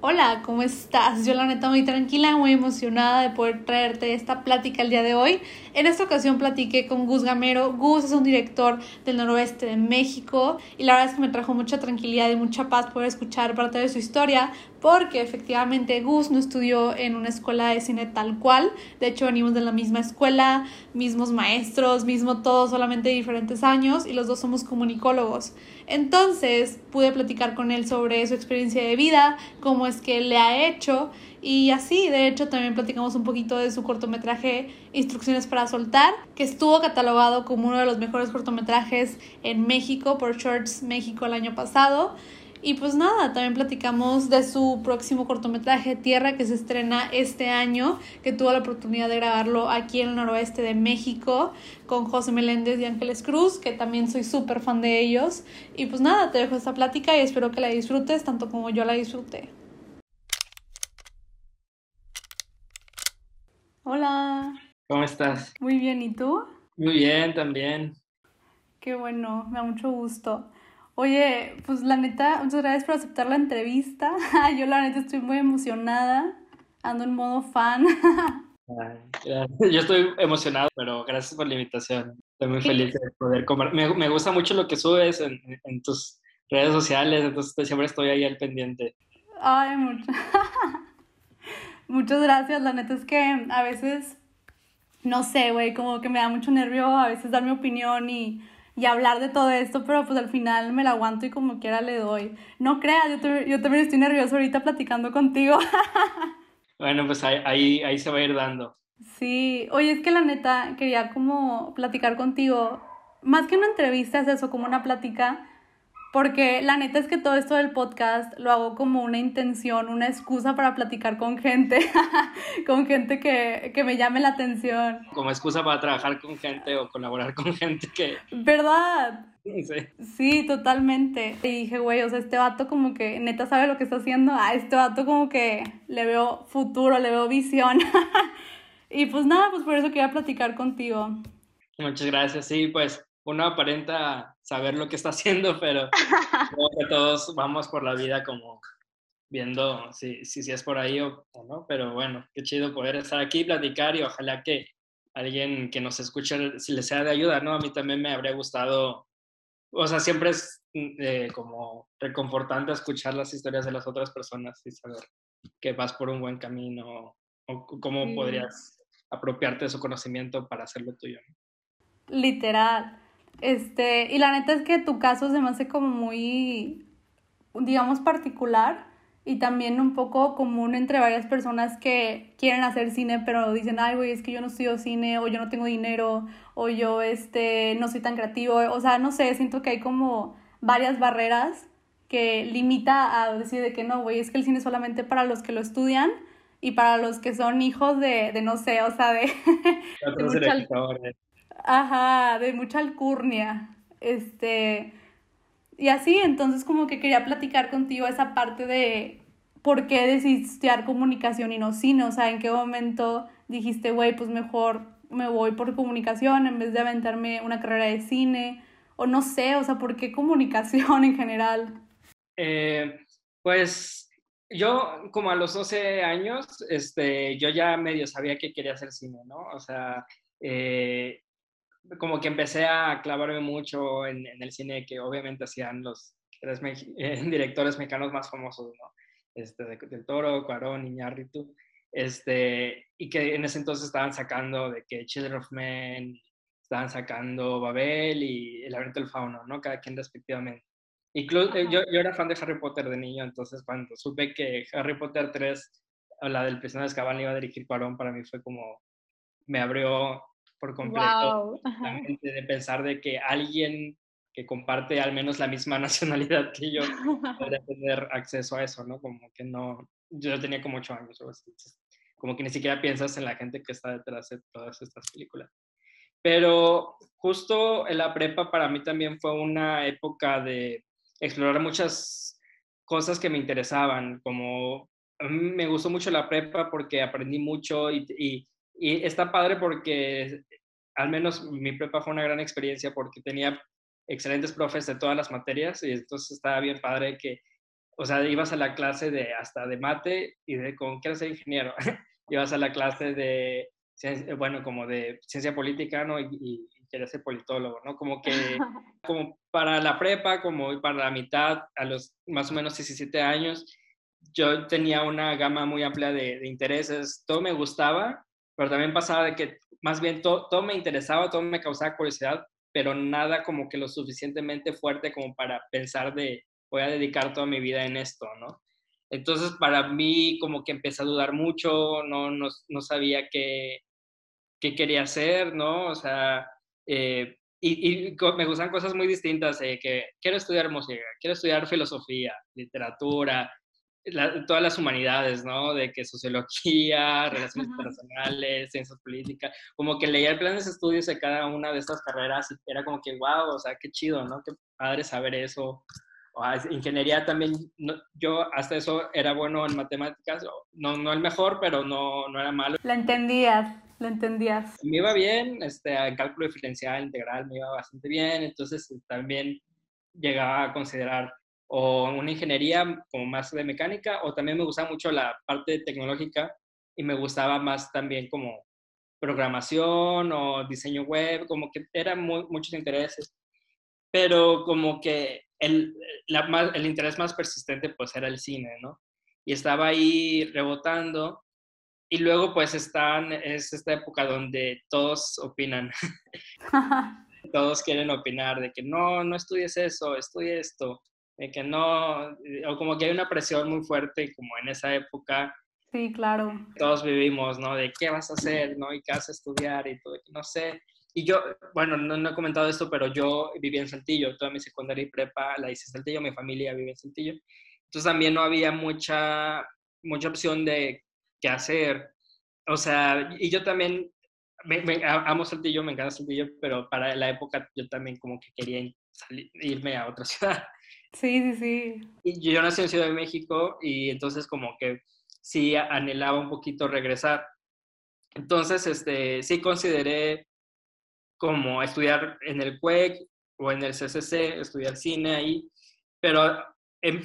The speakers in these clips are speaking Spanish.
Hola, ¿cómo estás? Yo la neta muy tranquila, muy emocionada de poder traerte esta plática el día de hoy. En esta ocasión platiqué con Gus Gamero. Gus es un director del noroeste de México y la verdad es que me trajo mucha tranquilidad y mucha paz poder escuchar parte de su historia porque efectivamente Gus no estudió en una escuela de cine tal cual. De hecho, venimos de la misma escuela, mismos maestros, mismo todo, solamente diferentes años y los dos somos comunicólogos. Entonces pude platicar con él sobre su experiencia de vida, cómo es que le ha hecho y así, de hecho, también platicamos un poquito de su cortometraje Instrucciones para Soltar, que estuvo catalogado como uno de los mejores cortometrajes en México por Shorts México el año pasado. Y pues nada, también platicamos de su próximo cortometraje Tierra que se estrena este año, que tuvo la oportunidad de grabarlo aquí en el noroeste de México con José Meléndez y Ángeles Cruz, que también soy súper fan de ellos. Y pues nada, te dejo esta plática y espero que la disfrutes tanto como yo la disfruté. Hola. ¿Cómo estás? Muy bien, ¿y tú? Muy bien, también. Qué bueno, me da mucho gusto. Oye, pues la neta, muchas gracias por aceptar la entrevista. Yo la neta estoy muy emocionada. Ando en modo fan. Yo estoy emocionado, pero gracias por la invitación. Estoy muy feliz de poder comer. Me, me gusta mucho lo que subes en, en, tus redes sociales, entonces siempre estoy ahí al pendiente. Ay, mucho. Muchas gracias. La neta es que a veces, no sé, güey, como que me da mucho nervio a veces dar mi opinión y y hablar de todo esto, pero pues al final me la aguanto y como quiera le doy. No creas, yo, yo también estoy nervioso ahorita platicando contigo. bueno, pues ahí, ahí, se va a ir dando. Sí, oye, es que la neta quería como platicar contigo, más que una entrevista, es eso, como una plática porque la neta es que todo esto del podcast lo hago como una intención, una excusa para platicar con gente, con gente que, que, me llame la atención. Como excusa para trabajar con gente o colaborar con gente que... ¿Verdad? Sí. Sí, totalmente. Y dije, güey, o sea, este vato como que neta sabe lo que está haciendo. A este vato como que le veo futuro, le veo visión. y pues nada, pues por eso quería platicar contigo. Muchas gracias. Sí, pues uno aparenta saber lo que está haciendo, pero creo que todos vamos por la vida como viendo si, si, es por ahí o, no. Pero bueno, qué chido poder estar aquí, platicar y ojalá que alguien que nos escuche si le sea de ayuda, ¿no? A mí también me habría gustado, o sea, siempre es eh, como reconfortante escuchar las historias de las otras personas y saber que vas por un buen camino o cómo podrías apropiarte de su conocimiento para hacerlo tuyo. Literal. Este, y la neta es que tu caso se me hace como muy, digamos, particular y también un poco común entre varias personas que quieren hacer cine, pero dicen, ay, güey, es que yo no estudio cine, o yo no tengo dinero, o yo, este, no soy tan creativo, o sea, no sé, siento que hay como varias barreras que limita a decir de que no, güey, es que el cine es solamente para los que lo estudian y para los que son hijos de, de no sé, o sea, de... de Ajá, de mucha alcurnia. Este. Y así, entonces como que quería platicar contigo esa parte de por qué decidiste estudiar comunicación y no cine. O sea, en qué momento dijiste, güey, pues mejor me voy por comunicación en vez de aventarme una carrera de cine. O no sé, o sea, ¿por qué comunicación en general? Eh, pues yo como a los 12 años, este, yo ya medio sabía que quería hacer cine, ¿no? O sea, eh, como que empecé a clavarme mucho en, el cine que obviamente hacían los tres eh, directores mexicanos más famosos, ¿no? Este, del Toro, Cuarón, Iñárritu, este, y que en ese entonces estaban sacando de que Children of Men, estaban sacando Babel y El laberinto del fauno, ¿no? Cada quien respectivamente. Incluso, eh, yo, yo era fan de Harry Potter de niño, entonces cuando supe que Harry Potter 3, la del prisionero de Azkaban, iba a dirigir Cuarón, para mí fue como, me abrió por completo de pensar de que alguien que comparte al menos la misma nacionalidad que yo podría tener acceso a eso, ¿no? Como que no, yo tenía como ocho años o así, como que ni siquiera piensas en la gente que está detrás de todas estas películas. Pero justo en la prepa para mí también fue una época de explorar muchas cosas que me interesaban, como a mí me gustó mucho la prepa porque aprendí mucho y, y, y está padre porque al menos mi prepa fue una gran experiencia porque tenía excelentes profes de todas las materias y entonces estaba bien padre que o sea, ibas a la clase de hasta de mate y de con quiero ser ingeniero. ibas a la clase de, bueno, como de ciencia política, ¿no? Y, y, ser politólogo, ¿no? Como que, como para la prepa, como para la mitad, a los más o menos 17 años, yo tenía una gama muy amplia de, de intereses, todo me gustaba, pero también pasaba de que más bien todo, todo me interesaba, todo me causaba curiosidad, pero nada como que lo suficientemente fuerte como para pensar de voy a dedicar toda mi vida en esto, ¿no? Entonces, para mí, como que empecé a dudar mucho, no, no, no sabía qué, qué, quería hacer, ¿no? O sea, eh, y, y, me gustan cosas muy distintas, eh, que quiero estudiar música, quiero estudiar filosofía, literatura, todas las humanidades, ¿no? De que sociología, relaciones internacionales, ciencias políticas, como que leía el plan de estudios de cada una de estas carreras y era como que, wow, o sea, qué chido, ¿no? Qué padre saber eso. ingeniería también, yo hasta eso era bueno en matemáticas, no, no el mejor, pero no, no era malo. La entendías, la entendías. Me iba bien, este, en cálculo diferencial, integral, me iba bastante bien, entonces también llegaba a considerar o una ingeniería como más de mecánica, o también me gustaba mucho la parte tecnológica y me gustaba más también como programación o diseño web, como que eran muchos intereses, pero como que el, la, el interés más persistente pues era el cine, ¿no? Y estaba ahí rebotando y luego pues están, es esta época donde todos opinan, todos quieren opinar de que no, no estudies eso, estudie esto, de que no, o como que hay una presión muy fuerte como en esa época. Sí, claro. Todos vivimos, ¿no? De qué vas a hacer, ¿no? Y qué vas a estudiar y todo, no sé. Y yo, bueno, no, no, he comentado esto, pero yo viví en Saltillo, toda mi secundaria y prepa la hice en Saltillo, mi familia vive en Saltillo. Entonces también no había mucha, mucha opción de qué hacer. O sea, y yo también me, amo Saltillo, me encanta Saltillo, pero para la época yo también como que quería irme a otra ciudad. Sí, sí, sí. Y yo nací en Ciudad de México y entonces como que sí anhelaba un poquito regresar. Entonces, este, sí consideré como estudiar en el CUEC o en el CCC, estudiar cine ahí, pero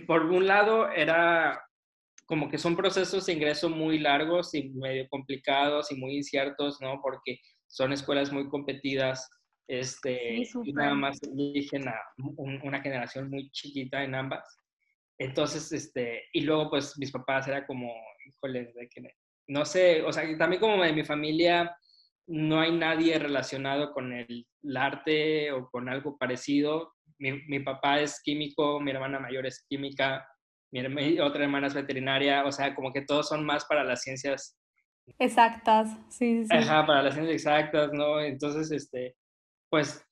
por un lado era como que son procesos de ingreso muy largos y medio complicados y muy inciertos, ¿no? Porque son escuelas muy competidas este, y nada más eligen a una generación muy chiquita en ambas. Entonces, este, y luego pues mis papás era como, híjole, de que, no sé, o sea, también como de mi familia no hay nadie relacionado con el, arte o con algo parecido. Mi, mi, papá es químico, mi hermana mayor es química, mi, otra hermana es veterinaria, o sea, como que todos son más para las ciencias exactas, sí, sí. Ajá, para las ciencias exactas, ¿no? Entonces, este, pues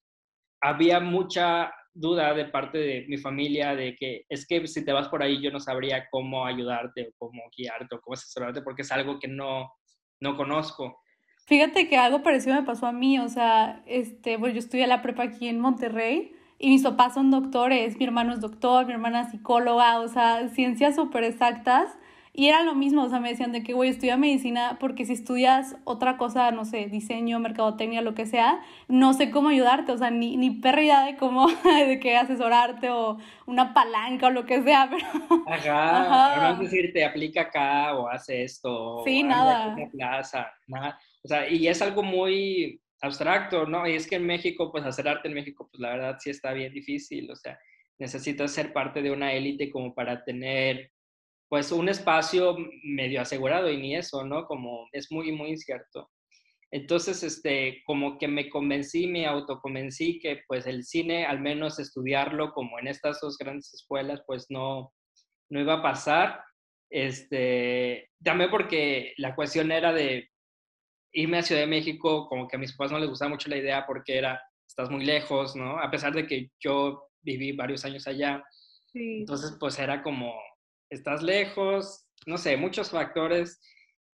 había mucha duda de parte de mi familia de que es que si te vas por ahí yo no sabría cómo ayudarte o cómo guiarte o cómo asesorarte porque es algo que no, no conozco. Fíjate que algo parecido me pasó a mí, o sea, este, pues yo estudié la prepa aquí en Monterrey y mis papás son doctores, mi hermano es doctor, mi hermana es psicóloga, o sea, ciencias súper exactas y era lo mismo, o sea, me decían de que, güey, estudia medicina porque si estudias otra cosa, no sé, diseño, mercadotecnia, lo que sea, no sé cómo ayudarte, o sea, ni, ni perra idea de cómo, de qué asesorarte o una palanca o lo que sea, pero... Ajá, Ajá. no decirte, aplica acá o hace esto. Sí, nada. Plaza, nada. O sea, y es algo muy abstracto, ¿no? Y es que en México, pues hacer arte en México, pues la verdad sí está bien difícil, o sea, necesitas ser parte de una élite como para tener pues un espacio medio asegurado y ni eso, ¿no? Como es muy, muy incierto. Entonces, este, como que me convencí, me autoconvencí que pues el cine, al menos estudiarlo como en estas dos grandes escuelas, pues no, no iba a pasar. Este, también porque la cuestión era de irme a Ciudad de México, como que a mis papás no les gustaba mucho la idea porque era, estás muy lejos, ¿no? A pesar de que yo viví varios años allá. Entonces, pues era como, estás lejos, no sé, muchos factores.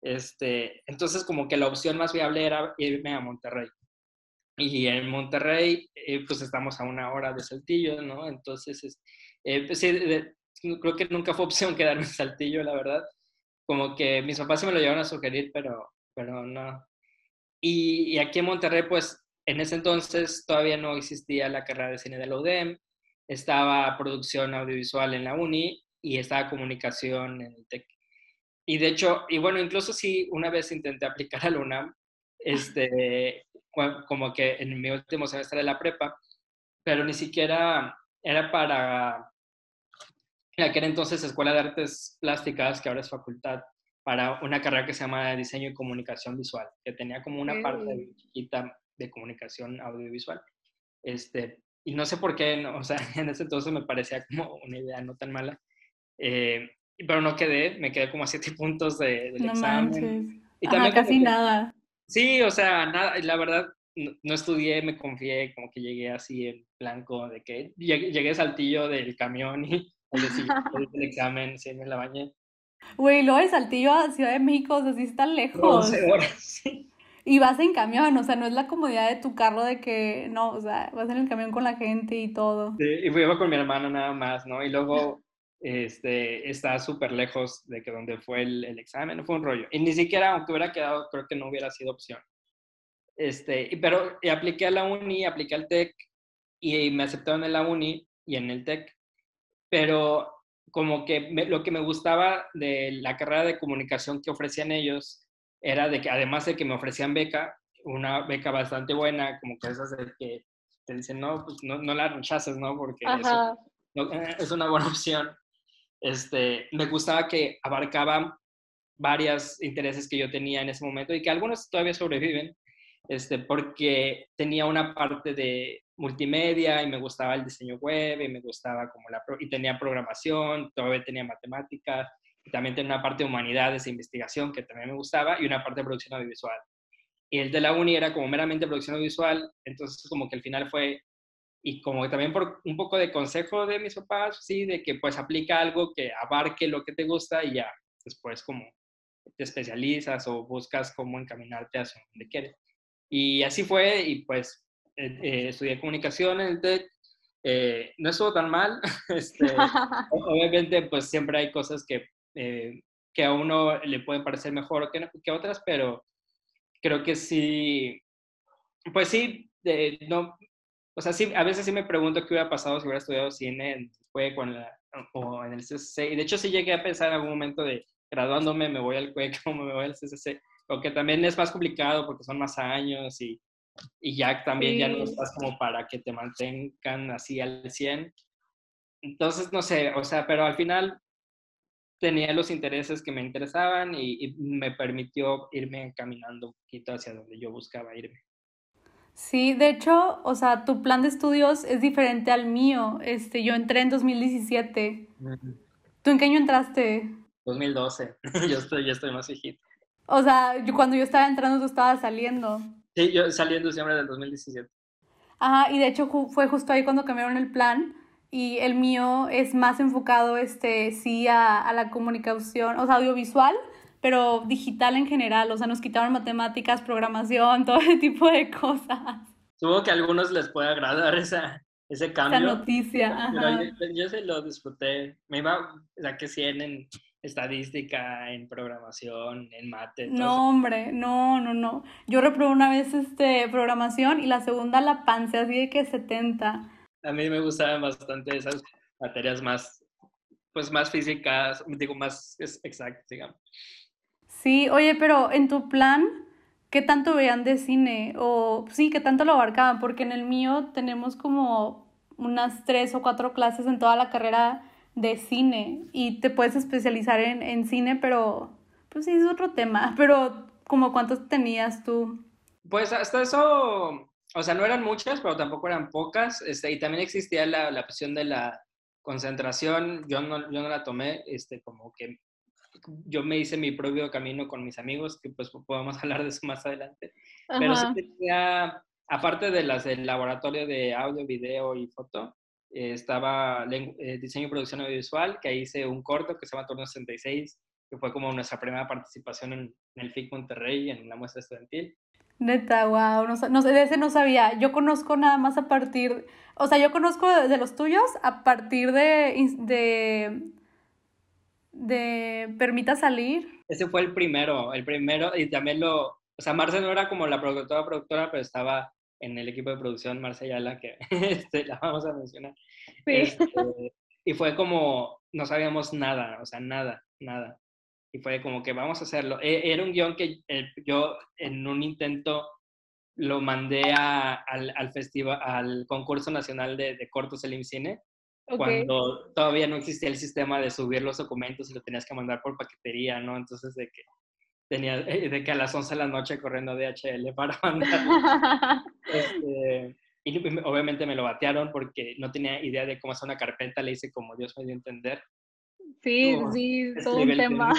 Este, entonces, como que la opción más viable era irme a Monterrey. Y en Monterrey, eh, pues estamos a una hora de Saltillo, ¿no? Entonces, eh, pues, creo que nunca fue opción quedarme en Saltillo, la verdad. Como que mis papás se me lo llevaron a sugerir, pero, pero no. Y, y, aquí en Monterrey, pues en ese entonces todavía no existía la carrera de cine de la UDEM, estaba producción audiovisual en la UNI y estaba comunicación en el TEC. Y de hecho, y bueno, incluso sí, una vez intenté aplicar a la UNAM, este, como que en mi último semestre de la prepa, pero ni siquiera era para, en aquel entonces Escuela de Artes Plásticas, que ahora es facultad, para una carrera que se llama Diseño y Comunicación Visual, que tenía como una parte chiquita de comunicación audiovisual. Este, y no sé por qué, o sea, en ese entonces me parecía como una idea no tan mala. Eh, pero no quedé, me quedé como a siete puntos de, del examen. Y también casi nada. Sí, o sea, nada, la verdad, no, estudié, me confié, como que llegué así en blanco, de que llegué, llegué Saltillo del camión y el, el examen, sí, me la bañé. Güey, luego de Saltillo a Ciudad de México, o sea, sí está lejos. horas, sí. Y vas en camión, o sea, no es la comodidad de tu carro de que, no, o sea, vas en el camión con la gente y todo. Sí, y fui con mi hermano nada más, ¿no? Y luego este, está súper lejos de que donde fue el, el, examen, fue un rollo. Y ni siquiera, aunque hubiera quedado, creo que no hubiera sido opción. Este, pero apliqué a la uni, apliqué al TEC y me aceptaron en la uni y en el TEC. Pero como que lo que me gustaba de la carrera de comunicación que ofrecían ellos era de que además de que me ofrecían beca, una beca bastante buena, como que esas de que te dicen, no, pues no, no la rechaces, ¿no? Porque es una buena opción este, me gustaba que abarcaban varios intereses que yo tenía en ese momento y que algunos todavía sobreviven, este, porque tenía una parte de multimedia y me gustaba el diseño web y me gustaba como la, y tenía programación, todavía tenía matemáticas y también tenía una parte de humanidades e investigación que también me gustaba y una parte de producción audiovisual. Y el de la uni era como meramente producción audiovisual, entonces como que al final fue y como también por un poco de consejo de mis papás, sí, de que pues aplica algo que abarque lo que te gusta y ya después como te especializas o buscas cómo encaminarte hacia donde quieres. Y así fue y pues eh, eh, estudié comunicación en el TEC, eh, no estuvo tan mal, este, obviamente pues siempre hay cosas que, que a uno le pueden parecer mejor que, que otras, pero creo que sí, pues sí, no, o sea, sí, a veces sí me pregunto qué hubiera pasado si hubiera estudiado cine fue con la, o en el CCC. Y de hecho sí llegué a pensar en algún momento de graduándome me voy al CUEC o me voy al CCC. Aunque también es más complicado porque son más años y, y ya también ya no estás como para que te mantengan así al 100. Entonces, no sé, o sea, pero al final tenía los intereses que me interesaban y, y me permitió irme caminando un poquito hacia donde yo buscaba irme. Sí, de hecho, o sea, tu plan de estudios es diferente al mío. Este, yo entré en 2017. ¿Tú en qué año entraste? 2012. yo estoy, yo estoy más viejito. O sea, yo, cuando yo estaba entrando, tú estabas saliendo. Sí, yo salí en diciembre del 2017. Ajá, y de hecho fue justo ahí cuando cambiaron el plan y el mío es más enfocado, este, sí, a, a la comunicación, o sea, audiovisual, pero digital en general, o sea, nos quitaron matemáticas, programación, todo ese tipo de cosas. Supongo que a algunos les puede agradar esa, ese cambio. Esa noticia. Pero yo, se lo disfruté. Me iba, que sí en estadística, en programación, en mate. No, hombre, no, no, no. Yo reprobé una vez este, programación y la segunda la pancé así de que 70. A mí me gustaban bastante esas materias más, pues más físicas, digo, más exactas, digamos. Sí, oye, pero en tu plan, ¿qué tanto veían de cine? O sí, ¿qué tanto lo abarcaban? Porque en el mío tenemos como unas tres o cuatro clases en toda la carrera de cine y te puedes especializar en, en cine, pero pues sí, es otro tema. Pero, como cuántos tenías tú? Pues hasta eso, o sea, no eran muchas, pero tampoco eran pocas. Este, y también existía la, la opción de la concentración. Yo no, yo no la tomé, este, como que yo me hice mi propio camino con mis amigos, que pues podemos hablar de eso más adelante. Pero sí tenía, aparte de las del laboratorio de audio, video y foto, eh, estaba eh, diseño y producción audiovisual, que ahí hice un corto que se llama Torno 66, que fue como nuestra primera participación en, el FIC Monterrey, en la muestra estudiantil. Neta, wow, no, no, de ese no sabía. Yo conozco nada más a partir, o sea, yo conozco de, los tuyos a partir de, de de Permita Salir. Ese fue el primero, el primero, y también lo, o sea, Marce no era como la productora, productora, pero estaba en el equipo de producción, Marce Ayala, que este, la vamos a mencionar. Sí. Este, y fue como, no sabíamos nada, o sea, nada, nada. Y fue como que vamos a hacerlo. E, era un guion que eh, yo en un intento lo mandé al, al, festival, al concurso nacional de, de cortos del IMCINE, cuando todavía no existía el sistema de subir los documentos y lo tenías que mandar por paquetería, ¿no? Entonces, de que tenía, eh, de que a las 11 de la noche corriendo DHL para mandar. este, y obviamente me lo batearon porque no tenía idea de cómo hacer una carpeta, le hice como Dios me dio a entender. Sí, sí, todo un tema.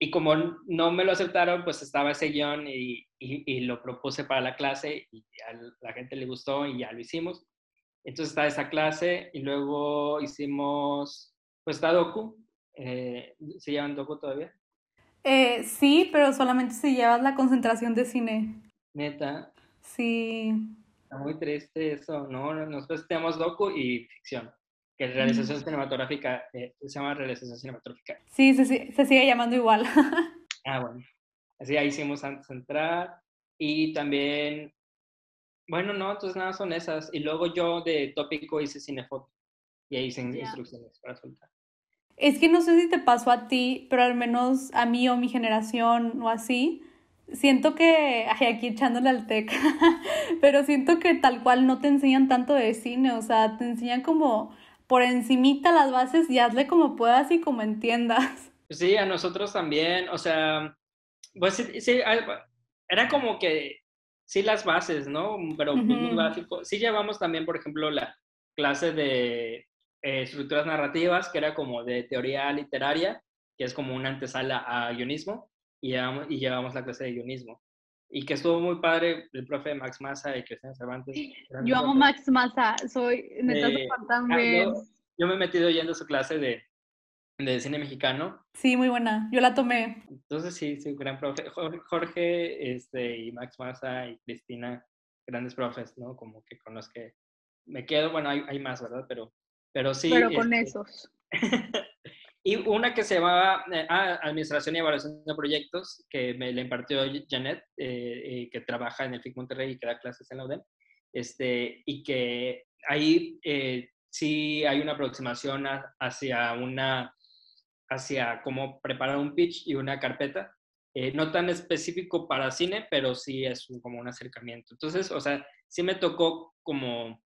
Y como no me lo aceptaron, pues estaba ese guion y, y, lo propuse para la clase y a la gente le gustó y ya lo hicimos. Entonces está esa clase y luego hicimos, pues está Doku. Eh, ¿Se llaman Doku todavía? Eh, sí, pero solamente si llevas la concentración de cine. Neta. Sí. Está muy triste eso, ¿no? Nosotros tenemos docu y ficción, que es realización cinematográfica, eh, se llama realización cinematográfica. Sí, se, se sigue llamando igual. ah, bueno. Así ahí hicimos antes de entrar. Y también, bueno, no, entonces nada, son esas. Y luego yo de tópico hice cinefoto. Y ahí hice instrucciones para soltar. Es que no sé si te pasó a ti, pero al menos a mí o mi generación o así, siento que, ay, aquí echándole al tec, pero siento que tal cual no te enseñan tanto de cine, o sea, te enseñan como por encimita las bases y hazle como puedas y como entiendas. Sí, a nosotros también, o sea, pues sí era como que sí las bases, ¿no? Pero muy básico. Sí llevamos también, por ejemplo, la clase de eh, estructuras narrativas, que era como de teoría literaria, que es como una antesala a guionismo y llevamos, y llevamos la clase de guionismo. Y que estuvo muy padre el profe Max Massa y Cristian Cervantes. Yo amo Max Massa, soy neta eh. Ah, yo, me he metido yendo a su clase de, de cine mexicano. Sí, muy buena, yo la tomé. Entonces sí, sí, gran profe. Jorge este, y Max Massa y Cristina, grandes profes, ¿no? Como que con los que me quedo, bueno, hay, hay más, ¿verdad? Pero, pero sí. Pero con este, esos. Y una que se llamaba eh, ah, Administración y Evaluación de Proyectos, que me la impartió Janet, eh, eh, que trabaja en el FIC Monterrey y que da clases en la UDEM, este, y que ahí sí hay una aproximación hacia una hacia cómo preparar un pitch y una carpeta, no tan específico para cine, pero sí es como un acercamiento. Entonces, o sea, sí me tocó como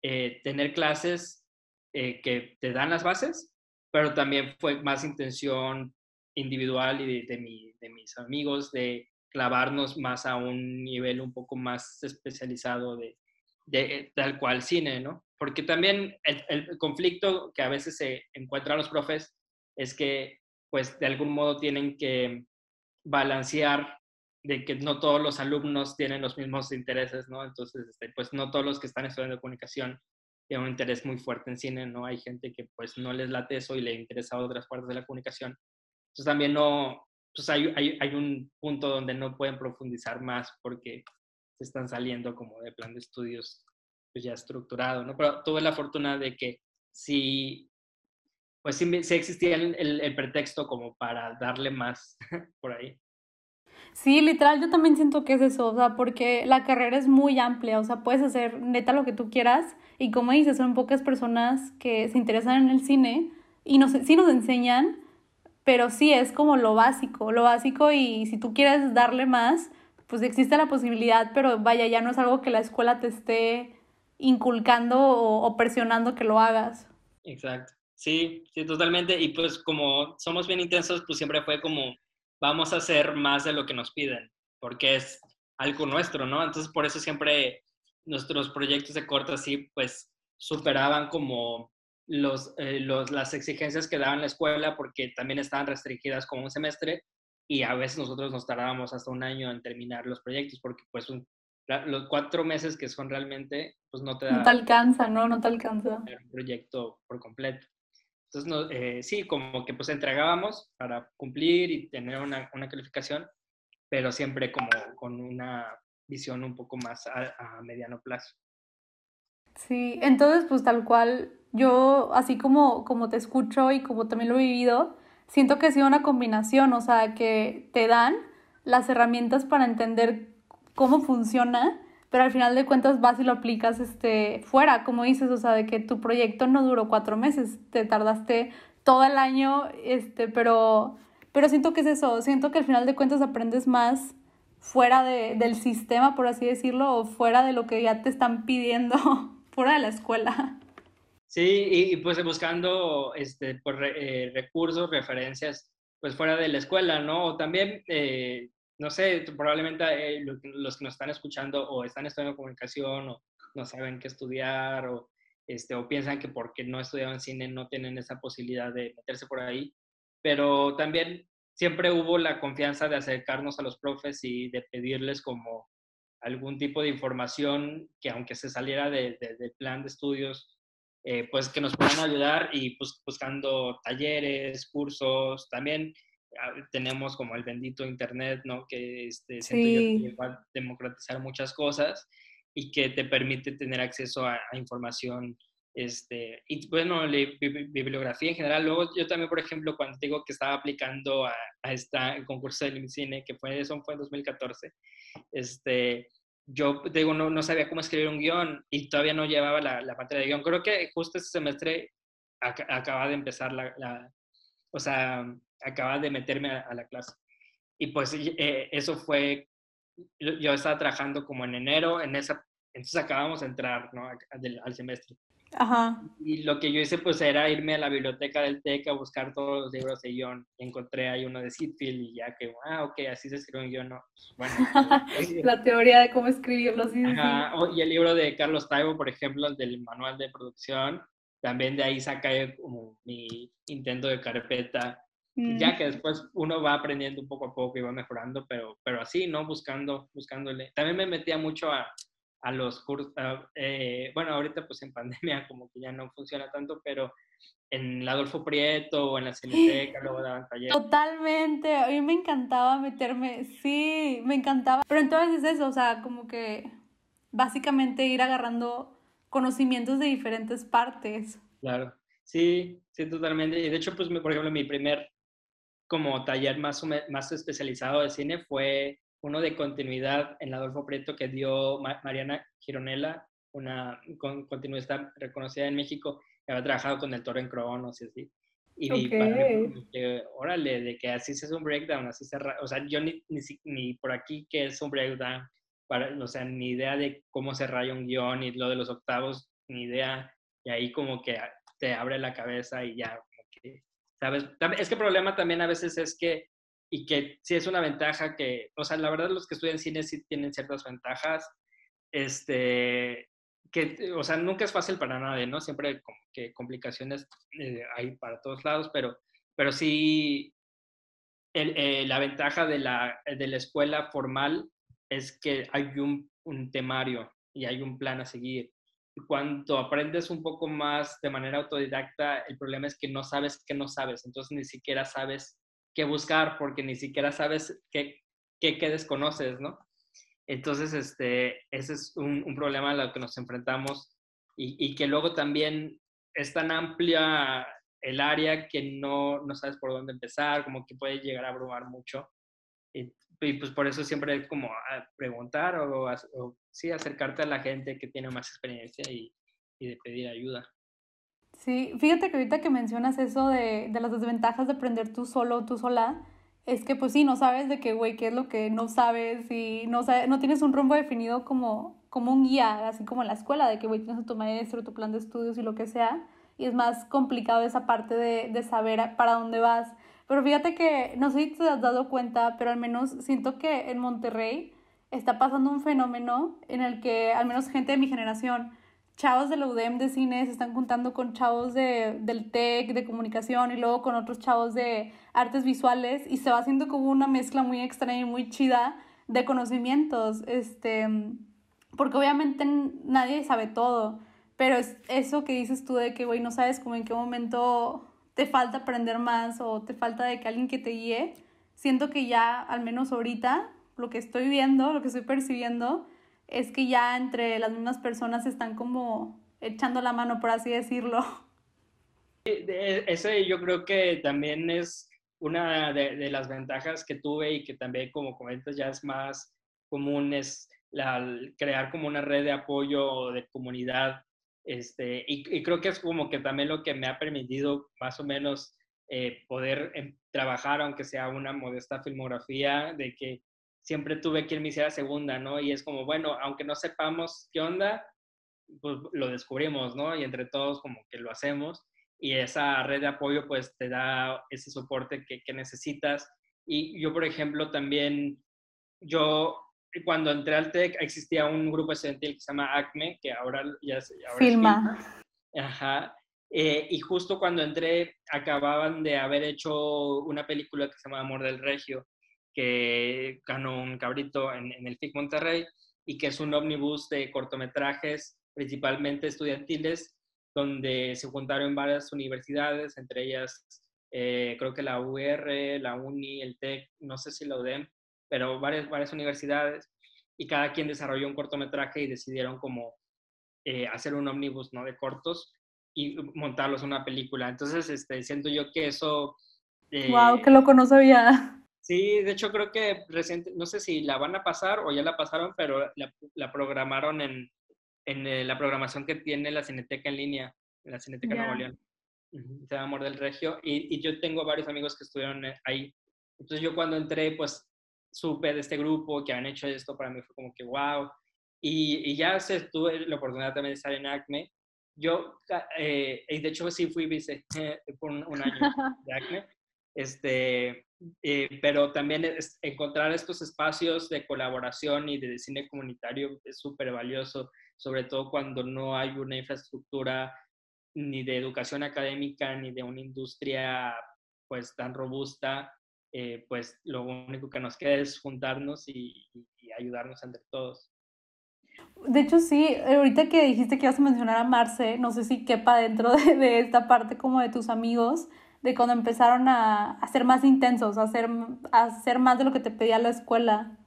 tener clases que te dan las bases, pero también fue más intención individual y de, mi, de, mis amigos de clavarnos más a un nivel un poco más especializado de, de tal cual cine, ¿no? Porque también el, el, conflicto que a veces se encuentran los profes es que, pues, de algún modo tienen que balancear de que no todos los alumnos tienen los mismos intereses, ¿no? Entonces, este, pues, no todos los que están estudiando comunicación tiene un interés muy fuerte en cine, ¿no? Hay gente que pues no les late eso y le interesa otras partes de la comunicación. Entonces también no, pues hay, hay, hay un punto donde no pueden profundizar más porque se están saliendo como de plan de estudios pues ya estructurado, ¿no? Pero tuve la fortuna de que sí, pues sí, sí existía el, el, el pretexto como para darle más por ahí. Sí, literal, yo también siento que es eso, o sea, porque la carrera es muy amplia, o sea, puedes hacer neta lo que tú quieras y como dices, son pocas personas que se interesan en el cine y nos, sí nos enseñan, pero sí es como lo básico, lo básico y si tú quieres darle más, pues existe la posibilidad, pero vaya, ya no es algo que la escuela te esté inculcando o, o presionando que lo hagas. Exacto, sí, sí, totalmente. Y pues como somos bien intensos, pues siempre fue como vamos a hacer más de lo que nos piden, porque es algo nuestro, ¿no? Entonces, por eso siempre nuestros proyectos de corto así, pues, superaban como los, eh, los, las exigencias que daban la escuela, porque también estaban restringidas como un semestre, y a veces nosotros nos tardábamos hasta un año en terminar los proyectos, porque pues los cuatro meses que son realmente, pues no te da... No te alcanza, ¿no? No te alcanza. Un proyecto por completo. Entonces, no, eh, sí, como que pues entregábamos para cumplir y tener una, una, calificación, pero siempre como con una visión un poco más a, mediano plazo. Sí, entonces pues tal cual, yo así como, como te escucho y como también lo he vivido, siento que ha sido una combinación, o sea, que te dan las herramientas para entender cómo funciona, pero al final de cuentas vas y lo aplicas este, fuera, como dices, o sea, de que tu proyecto no duró cuatro meses, te tardaste todo el año, este, pero, pero siento que es eso, siento que al final de cuentas aprendes más fuera de, del sistema, por así decirlo, o fuera de lo que ya te están pidiendo, fuera de la escuela. Sí, y, pues buscando este, pues, eh, recursos, referencias, pues fuera de la escuela, ¿no? O también, eh, no sé, probablemente eh, los que nos están escuchando o están estudiando comunicación o no saben qué estudiar o, este, o piensan que porque no estudiaban cine no tienen esa posibilidad de meterse por ahí, pero también siempre hubo la confianza de acercarnos a los profes y de pedirles como algún tipo de información que aunque se saliera del de, plan de estudios, eh, pues que nos puedan ayudar y pues buscando talleres, cursos, también tenemos como el bendito internet, ¿no? Que este, sí. va a democratizar muchas cosas y que te permite tener acceso a información este, y bueno, la bibliografía en general. Luego yo también, por ejemplo, cuando digo que estaba aplicando a, a esta concurso de cine, que fue, eso fue en 2014, este, yo digo, no, no sabía cómo escribir un guion y todavía no llevaba la, la materia de guion. Creo que justo ese semestre acaba de empezar la, la, o sea, acaba de meterme a, la clase. Y pues eh, eso fue, yo, estaba trabajando como en enero, en esa, entonces acabamos de entrar ¿no? al semestre. Ajá. Y lo que yo hice pues era irme a la biblioteca del TEC a buscar todos los libros de guion. Encontré ahí uno de Sitfield y ya que, ah, ok, así se escribe un guion. No, bueno, la teoría de cómo escribirlo, sí, Ajá. Y el libro de Carlos Taibo, por ejemplo, del manual de producción, también de ahí saqué como mi intento de carpeta. Ya mm. que después uno va aprendiendo un poco a poco y va mejorando, pero, pero así, ¿no? Buscando, buscándole. También me metía mucho a, a los cursos, eh, bueno, ahorita pues en pandemia como que ya no funciona tanto, pero en la Adolfo Prieto o en la Cineteca luego daban talleres. Totalmente, a mí me encantaba meterme, sí, me encantaba. Pero entonces es eso, o sea, como que básicamente ir agarrando conocimientos de diferentes partes. Claro, sí, sí, totalmente. Y de hecho, pues, por ejemplo, mi primer como taller más, más especializado de cine fue uno de continuidad en la Adolfo Prieto que dio Mariana Gironella, una continuista reconocida en México, que había trabajado con el toro en Cronos y así. Y para órale, de que así se hace un breakdown, así se, o sea, yo ni, ni, por aquí que es un breakdown, para, o sea, ni idea de cómo se raya un guion y lo de los octavos, ni idea, y ahí como que te abre la cabeza y ya, que, Es que el problema también a veces es que y que sí es una ventaja que, o sea, la verdad los que estudian cine sí tienen ciertas ventajas, este, que, o sea, nunca es fácil para nadie, ¿no? Siempre como que complicaciones eh, hay para todos lados, pero, pero sí, eh, la ventaja de la, de la escuela formal es que hay un temario y hay un plan a seguir. Cuando aprendes un poco más de manera autodidacta, el problema es que no sabes que no sabes, entonces ni siquiera sabes que buscar porque ni siquiera sabes qué, qué, qué desconoces, ¿no? Entonces, este, ese es un, un problema a lo que nos enfrentamos y, y, que luego también es tan amplia el área que no, no sabes por dónde empezar, como que puede llegar a abrumar mucho. Y, pues por eso siempre es como preguntar o, o, sí acercarte a la gente que tiene más experiencia y, y de pedir ayuda. Sí, fíjate que ahorita que mencionas eso de, de las desventajas de aprender tú solo, tú sola, es que pues sí, no sabes de qué, güey, qué es lo que no sabes y no, sabes, no tienes un rumbo definido como, como un guía, así como en la escuela, de que, güey, tienes a tu maestro, tu plan de estudios y lo que sea, y es más complicado esa parte de, de saber para dónde vas. Pero fíjate que, no sé si te has dado cuenta, pero al menos siento que en Monterrey está pasando un fenómeno en el que al menos gente de mi generación chavos de la UDEM de cine se están juntando con chavos de, del TEC, de comunicación, y luego con otros chavos de artes visuales, y se va haciendo como una mezcla muy extraña y muy chida de conocimientos, este, porque obviamente nadie sabe todo, pero es eso que dices tú de que, güey, no sabes como en qué momento te falta aprender más o te falta de que alguien que te guíe, siento que ya, al menos ahorita, lo que estoy viendo, lo que estoy percibiendo, es que ya entre las mismas personas están como echando la mano, por así decirlo. Ese yo creo que también es una de, las ventajas que tuve y que también, como comentas, ya es más común, es crear como una red de apoyo de comunidad. Este, y, creo que es como que también lo que me ha permitido más o menos eh, poder em, trabajar, aunque sea una modesta filmografía, de que siempre tuve quien me hiciera segunda, ¿no? Y es como, bueno, aunque no sepamos qué onda, pues lo descubrimos, ¿no? Y entre todos como que lo hacemos y esa red de apoyo pues te da ese soporte que, que necesitas. Y yo, por ejemplo, también, yo cuando entré al TEC existía un grupo estudiantil que se llama ACME, que ahora ya se Filma. Ajá. Eh, y justo cuando entré acababan de haber hecho una película que se llama Amor del Regio, que ganó un cabrito en, en el FIC Monterrey y que es un ómnibus de cortometrajes principalmente estudiantiles, donde se juntaron varias universidades, entre ellas eh, creo que la UR, la UNI, el TEC, no sé si la UDEM, pero varias, varias universidades, y cada quien desarrolló un cortometraje y decidieron como eh, hacer un ómnibus ¿no? de cortos y montarlos en una película. Entonces, este, siento yo que eso... ¡Wow! Eh, ¡Qué loco! No sabía. Sí, de hecho creo que reciente, no sé si la van a pasar o ya la pasaron, pero la, la programaron en, en eh, la programación que tiene la Cineteca en línea, la Cineteca Nuevo León. Se llama Amor del Regio. Y, y, yo tengo varios amigos que estuvieron eh, ahí. Entonces yo cuando entré, pues supe de este grupo que han hecho esto, para mí fue como que wow. Y, y ya se, tuve la oportunidad también de estar en ACME. Yo, eh, y de hecho sí fui vice por un, un, año de ACME. Este, eh, pero también es, encontrar estos espacios de colaboración y de cine comunitario es súper valioso sobre todo cuando no hay una infraestructura ni de educación académica ni de una industria pues tan robusta, eh, pues lo único que nos queda es juntarnos y, ayudarnos entre todos. De hecho, sí, ahorita que dijiste que ibas a mencionar a Marce, no sé si quepa dentro de, esta parte como de tus amigos, de cuando empezaron a, a, ser más intensos, a hacer, a hacer más de lo que te pedía la escuela.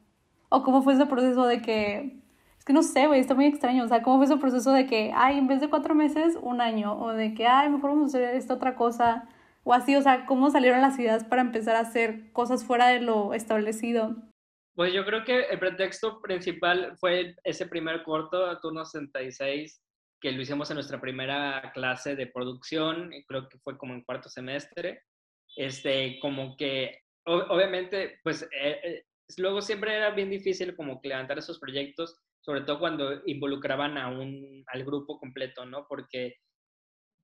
¿O cómo fue ese proceso de que es que no sé, güey, está muy extraño. O sea, ¿cómo fue ese proceso de que, ay, en vez de cuatro meses, un año? O de que, ay, mejor vamos a hacer esta otra cosa. O así, o sea, ¿cómo salieron las ideas para empezar a hacer cosas fuera de lo establecido? Pues yo creo que el pretexto principal fue ese primer corto, turno 66, que lo hicimos en nuestra primera clase de producción, creo que fue como en cuarto semestre. Este, como que, obviamente, pues eh, eh, luego siempre era bien difícil como levantar esos proyectos sobre todo cuando involucraban a un, al grupo completo, ¿no? Porque,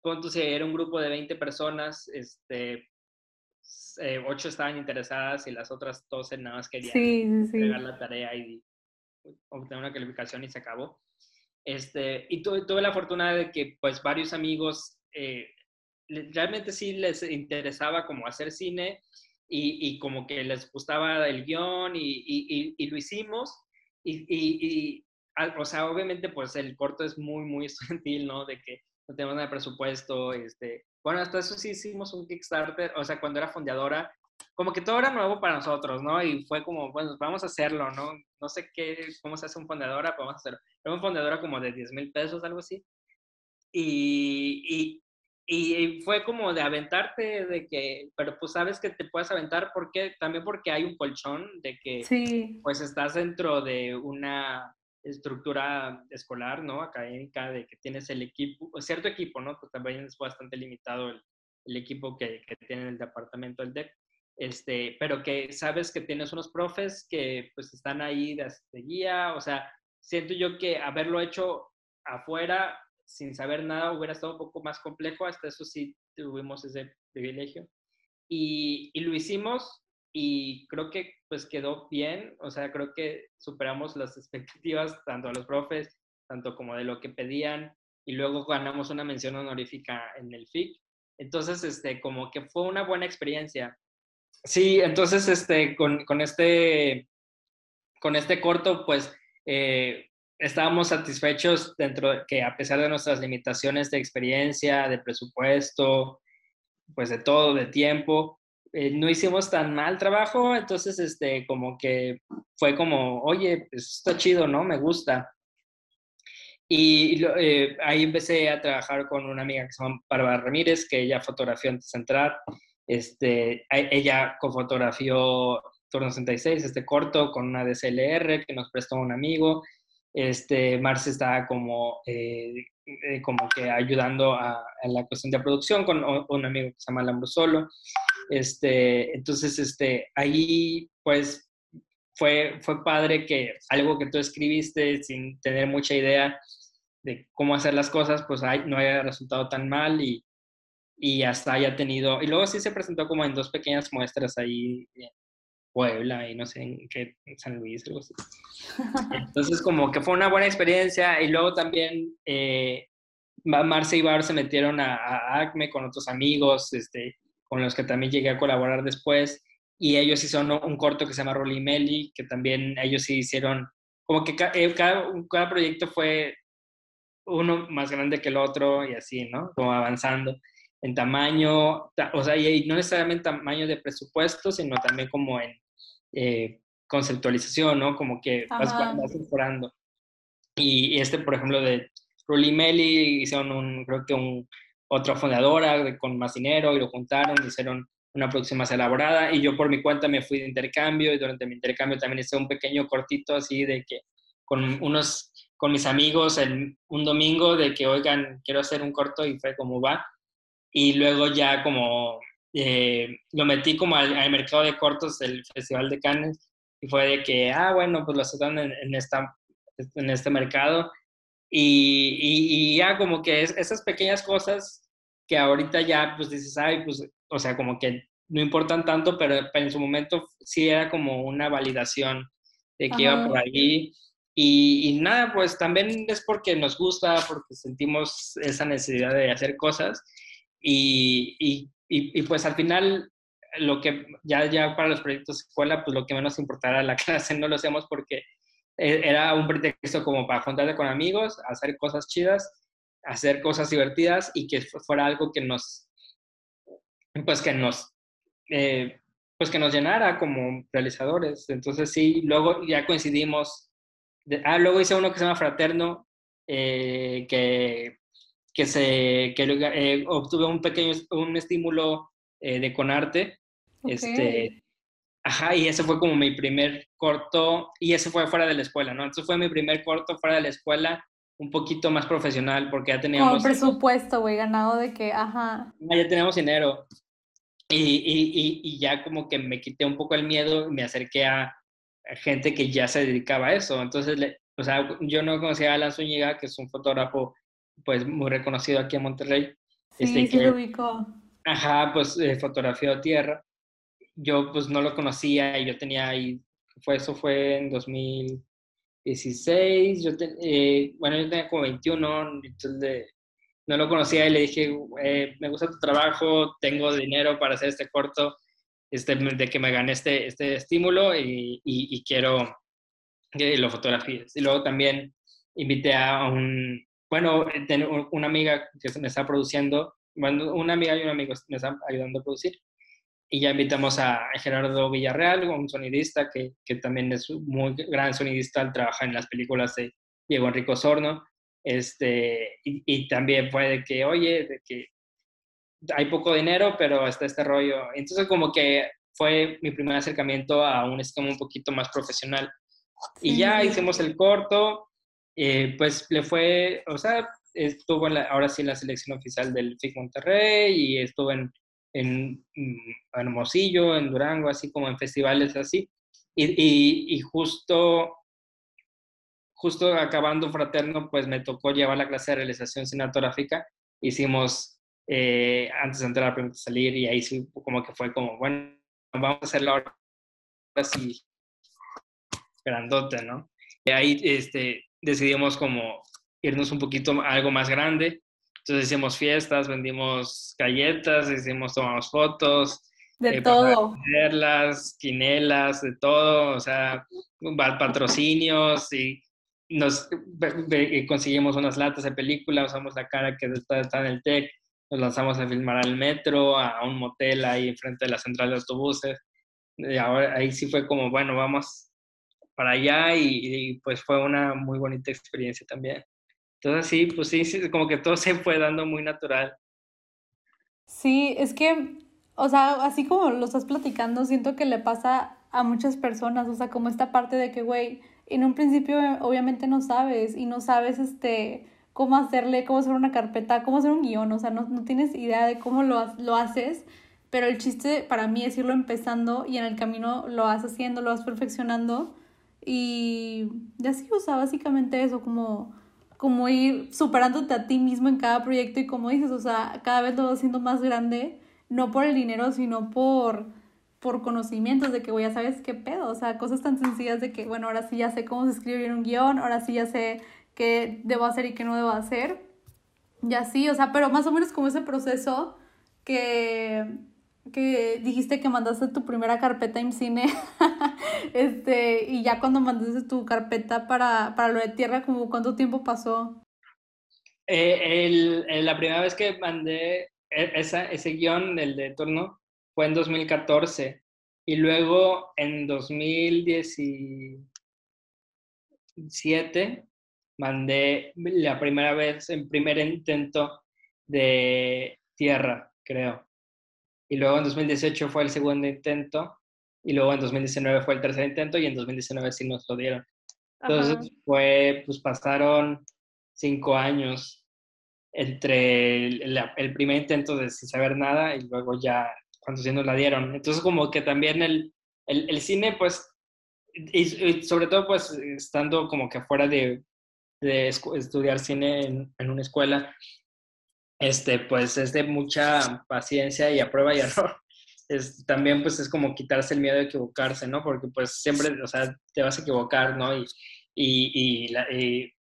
cuando si era un grupo de 20 personas, este, eh, 8 estaban interesadas y las otras 12 nada más querían sí, la tarea y obtener una calificación y se acabó. Este, y tuve, la fortuna de que pues varios amigos eh, realmente sí les interesaba como hacer cine y, y como que les gustaba el guion y, y, y lo hicimos. Y, o sea, obviamente, pues el corto es muy, muy estudiantil, ¿no? De que no tenemos nada de presupuesto, este, bueno, hasta eso sí hicimos un Kickstarter, o sea, cuando era fundadora, como que todo era nuevo para nosotros, ¿no? Y fue como, bueno, vamos a hacerlo, ¿no? No sé qué, cómo se hace un fundadora, pero vamos a hacerlo. Era un fundadora como de 10 mil pesos, algo así. Y, y, y, fue como de aventarte, de que, pero pues sabes que te puedes aventar, porque también porque hay un colchón de que, sí. pues estás dentro de una estructura escolar, ¿no? Académica, de que tienes el equipo, cierto equipo, ¿no? Pues también es bastante limitado el, equipo que, que, tiene el departamento del DEC, este, pero que sabes que tienes unos profes que pues están ahí de, guía, o sea, siento yo que haberlo hecho afuera sin saber nada hubiera estado un poco más complejo, hasta eso sí tuvimos ese privilegio. Y, y lo hicimos y creo que pues quedó bien, o sea, creo que superamos las expectativas tanto de los profes, tanto como de lo que pedían, y luego ganamos una mención honorífica en el FIC. Entonces, este, como que fue una buena experiencia. Sí, entonces, este, con, con este, con este corto, pues, eh, estábamos satisfechos dentro de que a pesar de nuestras limitaciones de experiencia, de presupuesto, pues de todo, de tiempo, eh, no hicimos tan mal trabajo, entonces, este, como que fue como, oye, pues está chido, ¿no? Me gusta. Y eh, ahí empecé a trabajar con una amiga que se llama Bárbara Ramírez, que ella fotografió antes de entrar. Este, ella cofotografió Turno 66, este corto con una DSLR que nos prestó un amigo. Este, Marce estaba como, eh, como que ayudando a, la cuestión de producción con un amigo que se llama Lambro Solo. Este, entonces, este, ahí pues fue, fue padre que algo que tú escribiste sin tener mucha idea de cómo hacer las cosas, pues no haya resultado tan mal y, y hasta haya tenido, y luego sí se presentó como en dos pequeñas muestras ahí en Puebla y no sé en qué, en San Luis, algo así. Entonces como que fue una buena experiencia y luego también eh, Marce y Bar se metieron a, a, ACME con otros amigos, este, con los que también llegué a colaborar después y ellos hicieron un corto que se llama Rolly Meli, que también ellos sí hicieron, como que eh, cada, cada proyecto fue uno más grande que el otro y así, ¿no? Como avanzando en tamaño, o sea, y no necesariamente tamaño de presupuesto, sino también como en eh, conceptualización, ¿no? Como que vas, mejorando. Y, este, por ejemplo, de Ruli Meli, hicieron un, creo que un, otra fundadora con más dinero y lo juntaron, hicieron una producción más elaborada y yo por mi cuenta me fui de intercambio y durante mi intercambio también hice un pequeño cortito así de que con unos con mis amigos en un domingo de que oigan quiero hacer un corto y fue como va. Y luego ya como eh, lo metí como al, mercado de cortos del Festival de Cannes y fue de que, ah, bueno, pues lo están en, en, esta, en este mercado y, y, ya como que es, esas pequeñas cosas que ahorita ya pues dices, ay, pues, o sea, como que no importan tanto, pero, en su momento sí era como una validación de que iba por ahí. Y, y, nada, pues también es porque nos gusta, porque sentimos esa necesidad de hacer cosas y, y, pues al final, lo que ya, ya para los proyectos de escuela, pues lo que menos importara la clase no lo hacemos porque era un pretexto como para juntarte con amigos, hacer cosas chidas, hacer cosas divertidas y que fuera algo que nos, pues que nos, eh, pues que nos llenara como realizadores. Entonces sí, luego ya coincidimos. ah, luego hice uno que se llama Fraterno, eh, que que, se, que eh, obtuve un pequeño un estímulo eh, de Conarte. Este, ajá, y ese fue como mi primer corto, y ese fue fuera de la escuela, ¿no? Entonces fue mi primer corto fuera de la escuela, un poquito más profesional, porque ya teníamos... Como presupuesto, güey, ganado de que, ajá. Ya teníamos dinero. Y, y, y, ya como que me quité un poco el miedo y me acerqué a, gente que ya se dedicaba a eso. Entonces, o sea, yo no conocía a Alan Zúñiga, que es un fotógrafo pues muy reconocido aquí en Monterrey. Sí, este, sí lo ubicó. Ajá, pues eh, fotografió tierra. Yo pues no lo conocía y yo tenía ahí, fue, eso fue en 2016, yo eh, bueno, yo tenía como 21, entonces no lo conocía y le dije, eh, me gusta tu trabajo, tengo dinero para hacer este corto, este, de que me gané este, este estímulo y, y, quiero que lo fotografíes. Y luego también invité a un, bueno, eh, una amiga que me está produciendo, bueno, una amiga y un amigo me están ayudando a producir. Y ya invitamos a Gerardo Villarreal, un sonidista que, que también es muy gran sonidista, trabaja en las películas de Diego Enrico Sorno. Este, y, y también puede que, oye, de que hay poco dinero, pero está este rollo. Entonces, como que fue mi primer acercamiento a un esquema un poquito más profesional. Y ya hicimos el corto, eh, pues le fue, o sea, estuvo ahora sí en la selección oficial del FIC Monterrey y estuvo en, en, Hermosillo, en Durango, así como en festivales así. Y, y, justo, justo acabando Fraterno, pues me tocó llevar la clase de realización cinematográfica. Hicimos, eh, antes de entrar, a salir, y ahí sí como que fue como, bueno, vamos a hacerlo ahora así, grandote, ¿no? Y ahí, este, decidimos como irnos un poquito a algo más grande. Entonces hicimos fiestas, vendimos galletas, hicimos, tomamos fotos. De eh, todo. Verlas, quinelas, de todo, o sea, patrocinios y nos conseguimos unas latas de película, usamos la cara que está, está en el TEC, nos lanzamos a filmar al metro, a un motel ahí enfrente de la central de autobuses. Y ahora ahí sí fue como, bueno, vamos para allá y, pues fue una muy bonita experiencia también. Entonces sí, pues sí, como que todo se fue dando muy natural. Sí, es que, o sea, así como lo estás platicando, siento que le pasa a muchas personas, o sea, como esta parte de que, güey, en un principio obviamente no sabes y no sabes, este, cómo hacerle, cómo hacer una carpeta, cómo hacer un guion, o sea, no, no tienes idea de cómo lo, lo haces, pero el chiste para mí es irlo empezando y en el camino lo vas haciendo, lo vas perfeccionando y así, o sea, básicamente eso, como, como ir superándote a ti mismo en cada proyecto y como dices, o sea, cada vez lo vas haciendo más grande, no por el dinero, sino por, por conocimientos de que, güey, ya sabes qué pedo, o sea, cosas tan sencillas de que, bueno, ahora sí ya sé cómo se escribe un guion, ahora sí ya sé qué debo hacer y qué no debo hacer, y así, o sea, pero más o menos como ese proceso que que dijiste que mandaste tu primera carpeta en cine, este, y ya cuando mandaste tu carpeta para, para lo de tierra, como cuánto tiempo pasó? Eh, el, la primera vez que mandé e, esa, ese guion, el de turno, fue en 2014. Y luego en 2017 mandé la primera vez, en primer intento de tierra, creo y luego en 2018 fue el segundo intento, y luego en 2019 fue el tercer intento, y en 2019 sí nos lo dieron. Entonces fue, pues pasaron cinco años entre el, primer intento de sin saber nada y luego ya cuando sí nos la dieron. Entonces como que también el, el, cine, pues, y, sobre todo pues estando como que fuera de, de estudiar cine en, en, una escuela, este, pues es de mucha paciencia y a prueba y error. Es, también pues es como quitarse el miedo de equivocarse, ¿no? Porque pues siempre, o sea, te vas a equivocar, ¿no? Y, y, y,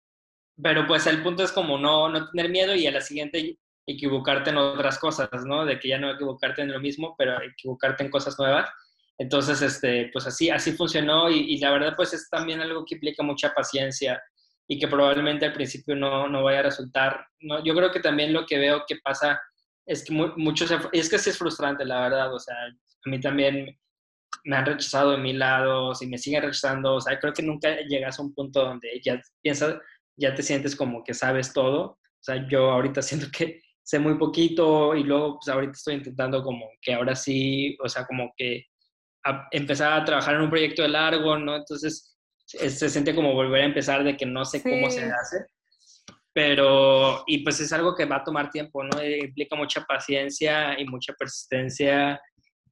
pero pues el punto es como no, no tener miedo y a la siguiente equivocarte en otras cosas, ¿no? De que ya no equivocarte en lo mismo, pero equivocarte en cosas nuevas. Entonces, este, pues así, así funcionó y, y la verdad pues es también algo que implica mucha paciencia y que probablemente al principio no, no vaya a resultar. No, yo creo que también lo que veo que pasa es que muchos, es que sí es frustrante, la verdad, o sea, a mí también me han rechazado de mil lados y me siguen rechazando, o sea, creo que nunca llegas a un punto donde ya piensas, ya te sientes como que sabes todo, o sea, yo ahorita siento que sé muy poquito y luego, pues ahorita estoy intentando como que ahora sí, o sea, como que empezar a trabajar en un proyecto de largo, ¿no? Entonces, se siente como volver a empezar de que no sé cómo se hace. Pero, y pues es algo que va a tomar tiempo, ¿no? Eh, implica mucha paciencia y mucha persistencia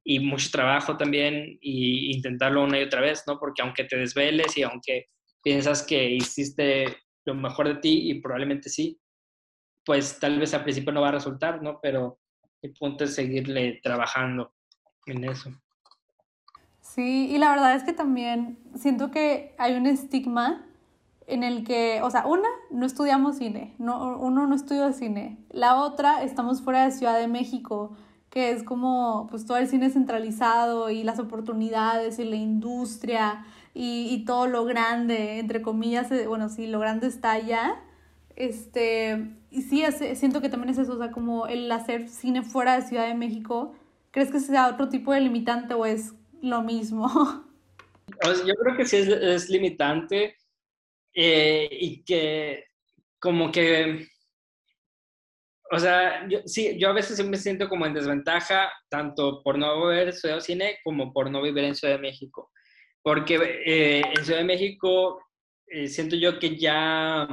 y mucho trabajo también y intentarlo una y otra vez, ¿no? Porque aunque te desveles y aunque piensas que hiciste lo mejor de ti y probablemente sí, pues tal vez al principio no va a resultar, ¿no? Pero el punto es seguirle trabajando en eso. Sí, y la verdad es que también siento que hay un estigma en el que, o sea, una, no estudiamos cine, no, uno no estudia cine. La otra, estamos fuera de Ciudad de México, que es como, pues todo el cine centralizado y las oportunidades y la industria y, y todo lo grande, entre comillas, eh, bueno, sí, lo grande está allá. Este, y sí, siento que también es eso, o sea, como el hacer cine fuera de Ciudad de México, ¿crees que sea otro tipo de limitante o es lo mismo. yo creo que sí es, limitante eh, y que como que, o sea, yo, sí, yo a veces me siento como en desventaja, tanto por no Ciudad de Cine como por no vivir en Ciudad de México. Porque eh, en Ciudad de México eh, siento yo que ya,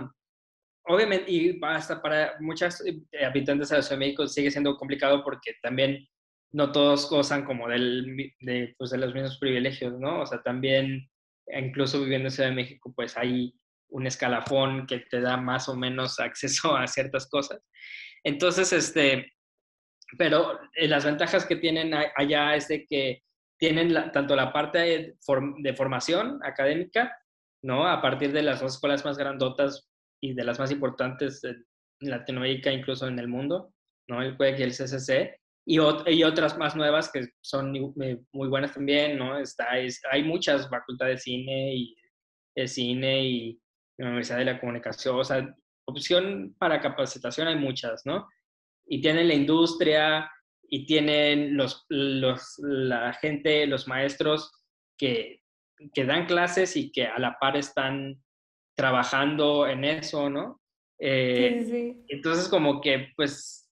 obviamente, y hasta para muchas habitantes de Ciudad de México sigue siendo complicado porque también no todos gozan como de, pues, de los mismos privilegios, ¿no? O sea, también, incluso viviendo en Ciudad de México, pues hay un escalafón que te da más o menos acceso a ciertas cosas. Entonces, este, pero eh, las ventajas que tienen allá es de que tienen tanto la parte de, de, formación académica, ¿no? A partir de las dos escuelas más grandotas y de las más importantes en Latinoamérica, incluso en el mundo, ¿no? El CUEC y el CCC, y, y, otras más nuevas que son muy buenas también, ¿no? Está, hay muchas facultades de cine y de cine y la Universidad de la Comunicación, o sea, opción para capacitación hay muchas, ¿no? Y tienen la industria y tienen los, los, la gente, los maestros que, que dan clases y que a la par están trabajando en eso, ¿no? Eh, sí, sí. Entonces, como que, pues,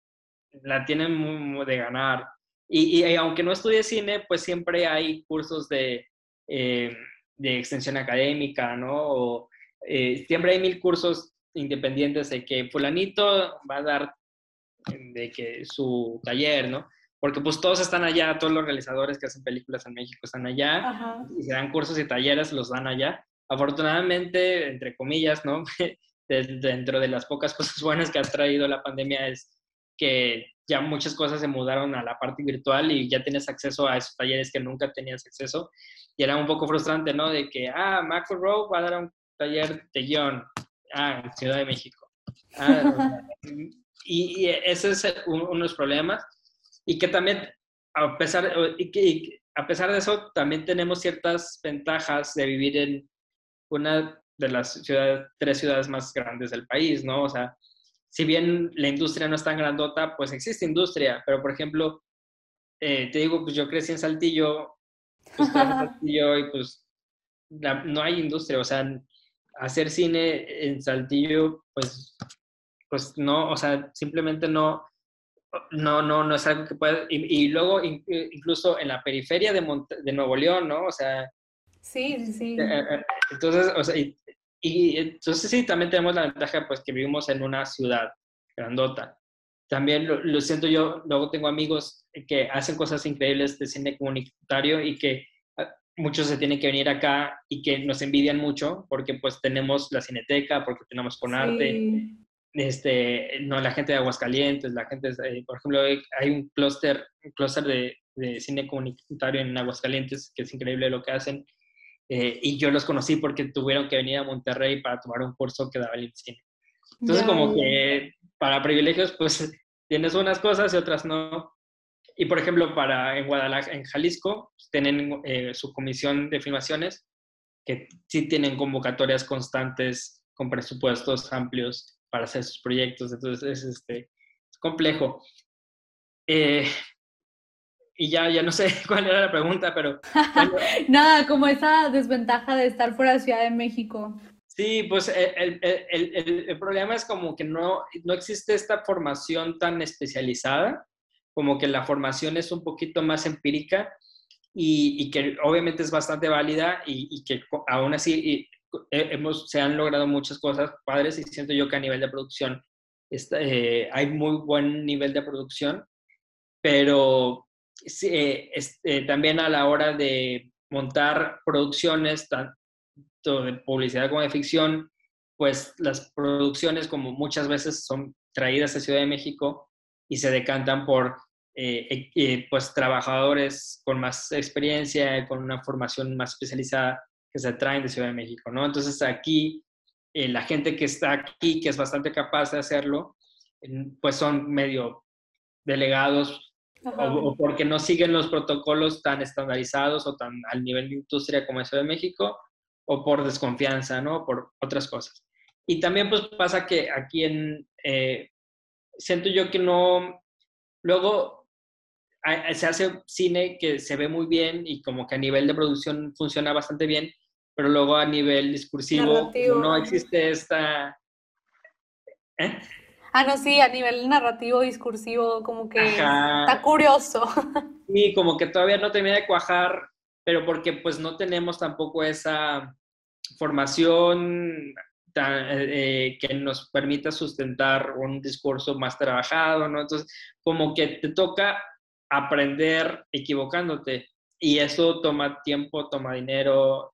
la tienen muy, de ganar. Y, aunque no estudie cine, pues siempre hay cursos de, eh, de extensión académica, ¿no? O, eh, siempre hay mil cursos independientes de que fulanito va a dar de que su taller, ¿no? Porque pues todos están allá, todos los realizadores que hacen películas en México están allá, y se dan cursos y talleres, los dan allá. Afortunadamente, entre comillas, ¿no? Dentro de las pocas cosas buenas que ha traído la pandemia es que ya muchas cosas se mudaron a la parte virtual y ya tienes acceso a esos talleres que nunca tenías acceso. Y era un poco frustrante, ¿no? De que, ah, Marco Rowe va a dar un taller de guion, ah, en Ciudad de México. Ah, y, ese es uno de los problemas. Y que también, a pesar, y que, a pesar de eso, también tenemos ciertas ventajas de vivir en una de las ciudades, tres ciudades más grandes del país, ¿no? O sea, si bien la industria no es tan grandota, pues existe industria, pero por ejemplo, eh, te digo, pues yo crecí en Saltillo, pues Saltillo y pues no hay industria, o sea, hacer cine en Saltillo, pues, pues no, o sea, simplemente no, no, no, no es algo que pueda, y, luego incluso en la periferia de, de Nuevo León, ¿no? O sea, Sí, sí, eh, eh, Entonces, o sea, y, entonces sí, también tenemos la ventaja pues que vivimos en una ciudad grandota. También lo, siento yo, luego tengo amigos que hacen cosas increíbles de cine comunitario y que ah, muchos se tienen que venir acá y que nos envidian mucho porque pues tenemos la cineteca, porque tenemos con arte, este, no, la gente de Aguascalientes, la gente, por ejemplo, hay un clúster, un clúster de, de, cine comunitario en Aguascalientes que es increíble lo que hacen eh, y yo los conocí porque tuvieron que venir a Monterrey para tomar un curso que daba el cine. Entonces, como que para privilegios, pues tienes unas cosas y otras no. Y por ejemplo, para en Guadalajara, en Jalisco, pues, tienen eh, su comisión de filmaciones, que sí tienen convocatorias constantes con presupuestos amplios para hacer sus proyectos. Entonces, es, este, es complejo. Eh, y ya, ya no sé cuál era la pregunta, pero... Nada, como esa desventaja de estar fuera de Ciudad de México. Sí, pues eh, el, el, el, el, problema es como que no, no existe esta formación tan especializada, como que la formación es un poquito más empírica y, y que obviamente es bastante válida y, y que aún así hemos, se han logrado muchas cosas padres y siento yo que a nivel de producción está, eh, hay muy buen nivel de producción, pero eh, también a la hora de montar producciones, tanto de publicidad como de ficción, pues las producciones como muchas veces son traídas a Ciudad de México y se decantan por eh, eh, pues trabajadores con más experiencia, con una formación más especializada que se traen de Ciudad de México, ¿no? Entonces aquí la gente que está aquí, que es bastante capaz de hacerlo, pues son medio delegados o, porque no siguen los protocolos tan estandarizados o tan al nivel de industria como eso de México, o por desconfianza, ¿no? Por otras cosas. Y también pues pasa que aquí en, eh, siento yo que no, luego se hace cine que se ve muy bien y como que a nivel de producción funciona bastante bien, pero luego a nivel discursivo no existe esta... ¿eh? Ah, no, sí, a nivel narrativo, discursivo, como que está curioso. Sí, como que todavía no termina de cuajar, pero porque pues no tenemos tampoco esa formación eh, que nos permita sustentar un discurso más trabajado, ¿no? Entonces, como que te toca aprender equivocándote y eso toma tiempo, toma dinero,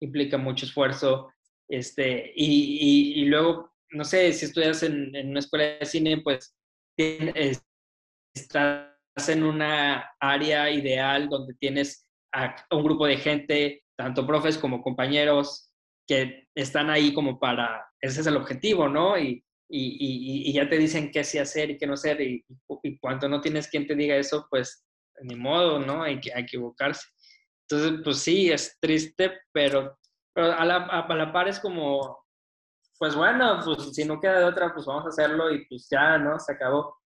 implica mucho esfuerzo, este, y, y luego no sé, si estudias en, una escuela de cine, pues estás en una área ideal donde tienes a un grupo de gente, tanto profes como compañeros, que están ahí como para, ese es el objetivo, ¿no? Y, ya te dicen qué sí hacer y qué no hacer, y, y, cuando no tienes quien te diga eso, pues ni modo, ¿no? Hay que equivocarse. Entonces, pues sí, es triste, pero, la, a la par es como pues bueno, pues si no queda de otra, pues vamos a hacerlo y pues ya, ¿no? Se acabó.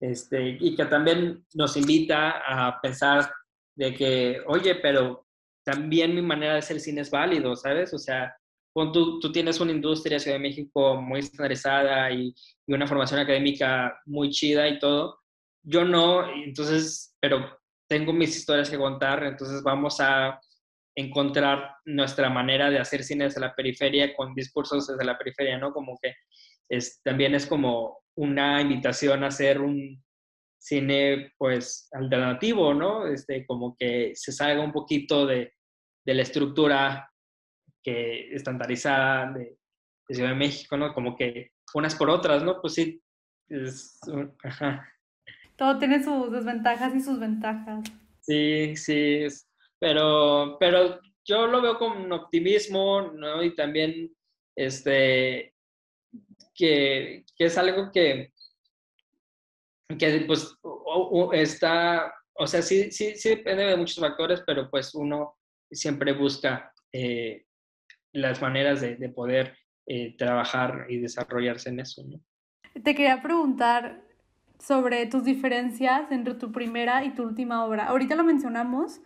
Este, y que también nos invita a pensar de que, oye, pero también mi manera de hacer cine es válido, ¿sabes? O sea, tú, tú tienes una industria Ciudad de México muy estandarizada y, y, una formación académica muy chida y todo. Yo no, entonces, pero tengo mis historias que contar, entonces vamos a encontrar nuestra manera de hacer cine desde la periferia con discursos desde la periferia, ¿no? Como que es, también es como una invitación a hacer un cine, pues, alternativo, ¿no? Este, como que se salga un poquito de, de la estructura que estandarizada de, de, Ciudad de México, ¿no? Como que unas por otras, ¿no? Pues sí, es, ajá. Todo tiene sus desventajas y sus ventajas. Sí, sí, pero, pero yo lo veo con optimismo, ¿no? Y también, este, que, que es algo que, que pues está, o sea, sí, sí, sí depende de muchos factores, pero pues uno siempre busca eh, las maneras de, de poder eh, trabajar y desarrollarse en eso, ¿no? Te quería preguntar sobre tus diferencias entre tu primera y tu última obra. Ahorita lo mencionamos,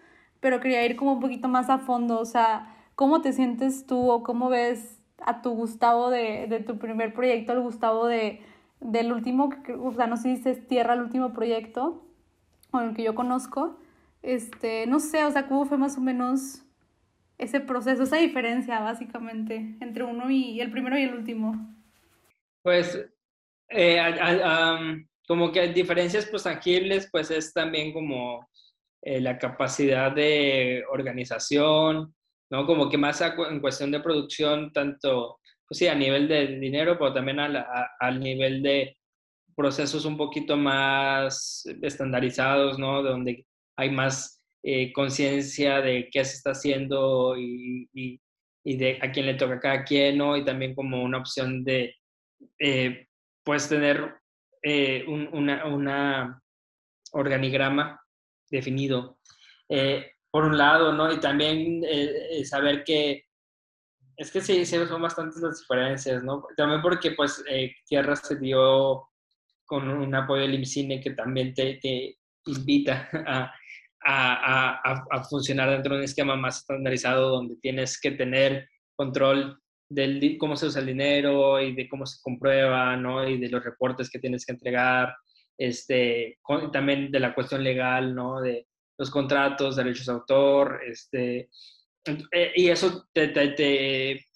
pero quería ir como un poquito más a fondo, o sea, ¿cómo te sientes tú o cómo ves a tu Gustavo de, de tu primer proyecto, al Gustavo de, del último, o sea, no sé si dices Tierra, el último proyecto, o el que yo conozco, este, no sé, o sea, cómo fue más o menos ese proceso, esa diferencia básicamente entre uno y el primero y el último. Pues, eh, como que diferencias pues tangibles, pues es también como eh, la capacidad de organización, ¿no? Como que más en cuestión de producción, tanto, pues sí, a nivel de dinero, pero también al nivel de procesos un poquito más estandarizados, ¿no? Donde hay más eh, conciencia de qué se está haciendo y, y, de a quién le toca a cada quien, ¿no? Y también como una opción de, eh, pues, tener eh, un una organigrama definido. Eh, por un lado, ¿no? Y también eh, saber que es que sí, sí, son bastantes las diferencias, ¿no? También porque, pues, eh, Tierra se dio con un apoyo del IMCINE que también te, te invita a, a, a, a, funcionar dentro de un esquema más estandarizado donde tienes que tener control de cómo se usa el dinero y de cómo se comprueba, ¿no? Y de los reportes que tienes que entregar, este, también de la cuestión legal, ¿no? De los contratos, derechos de autor, este, eh, y eso te, te, te,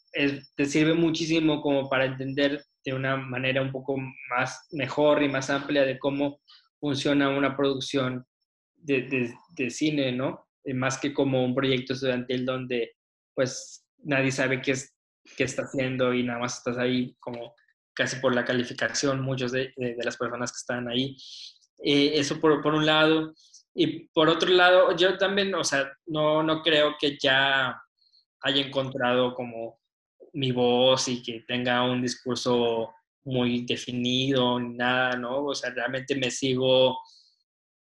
te, sirve muchísimo como para entender de una manera un poco más mejor y más amplia de cómo funciona una producción de, de, de cine, ¿no? Más que como un proyecto estudiantil donde pues nadie sabe qué es qué está haciendo y nada más estás ahí como casi por la calificación, muchos de, de, las personas que están ahí. Eh, eso por, por, un lado. Y por otro lado, yo también, o sea, no, no creo que ya haya encontrado como mi voz y que tenga un discurso muy definido ni nada, ¿no? O sea, realmente me sigo,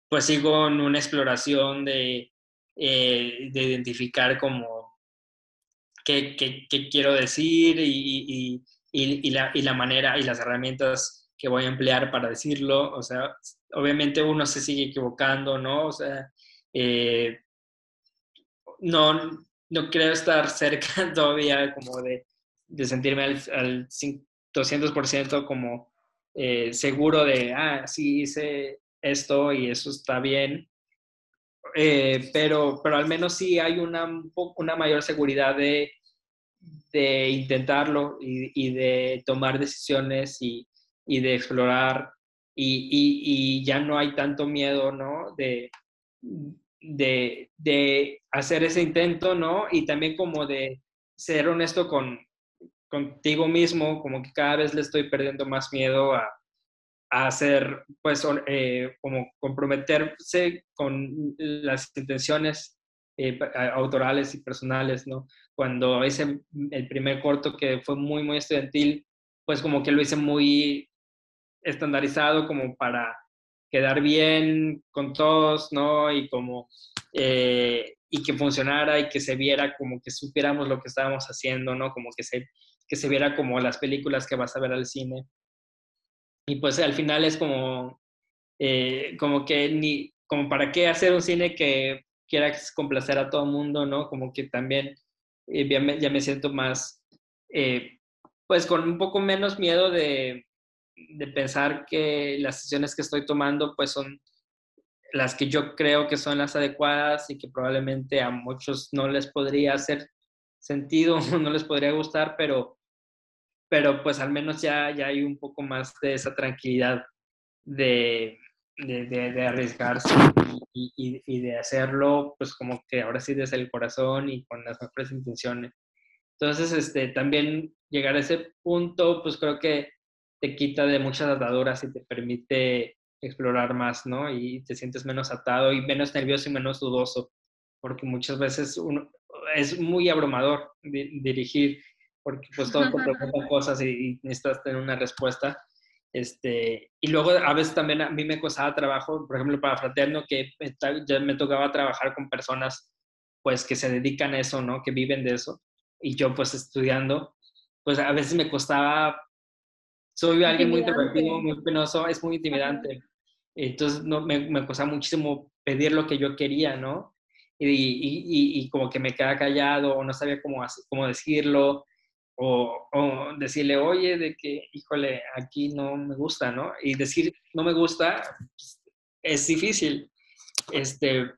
pues sigo en una exploración de, eh, de identificar como qué, qué, qué quiero decir y, y, y, la, y la manera y las herramientas que voy a emplear para decirlo. O sea, obviamente uno se sigue equivocando, ¿no? O sea, eh, no, no creo estar cerca todavía como de, de sentirme al, al 200% como eh, seguro de, ah, sí hice esto y eso está bien. Eh, pero, pero al menos sí hay una, una mayor seguridad de de intentarlo y, de tomar decisiones y, y de explorar y, y, ya no hay tanto miedo, ¿no? De, de, de, hacer ese intento, ¿no? Y también como de ser honesto con, contigo mismo, como que cada vez le estoy perdiendo más miedo a, a hacer, pues, eh, como comprometerse con las intenciones eh, autorales y personales, ¿no? cuando hice el primer corto que fue muy, muy estudiantil, pues como que lo hice muy estandarizado como para quedar bien con todos, ¿no? Y como, eh, y que funcionara y que se viera como que supiéramos lo que estábamos haciendo, ¿no? Como que se, que se viera como las películas que vas a ver al cine. Y pues al final es como, eh, como que ni, como para qué hacer un cine que quiera complacer a todo el mundo, ¿no? Como que también eh, ya, me, siento más, eh, pues con un poco menos miedo de, pensar que las decisiones que estoy tomando pues son las que yo creo que son las adecuadas y que probablemente a muchos no les podría hacer sentido, no les podría gustar, pero, pero pues al menos ya, ya hay un poco más de esa tranquilidad de, arriesgarse y, y, de hacerlo, pues como que ahora sí desde el corazón y con las mejores intenciones. Entonces, este, también llegar a ese punto, pues creo que te quita de muchas ataduras y te permite explorar más, ¿no? Y te sientes menos atado y menos nervioso y menos dudoso, porque muchas veces uno, es muy abrumador dirigir, porque pues todos te preguntan cosas y, necesitas tener una respuesta. Este, y luego a veces también a mí me costaba trabajo, por ejemplo, para Fraterno, que ya me tocaba trabajar con personas pues que se dedican a eso, ¿no? Que viven de eso. Y yo pues estudiando, pues a veces me costaba, soy alguien muy introvertido, muy penoso, es muy intimidante. Entonces no, me, me costaba muchísimo pedir lo que yo quería, ¿no? Y, y, y, como que me quedaba callado o no sabía cómo, cómo decirlo o, o, decirle, oye, de que, híjole, aquí no me gusta, ¿no? Y decir no me gusta pues, es difícil. Este,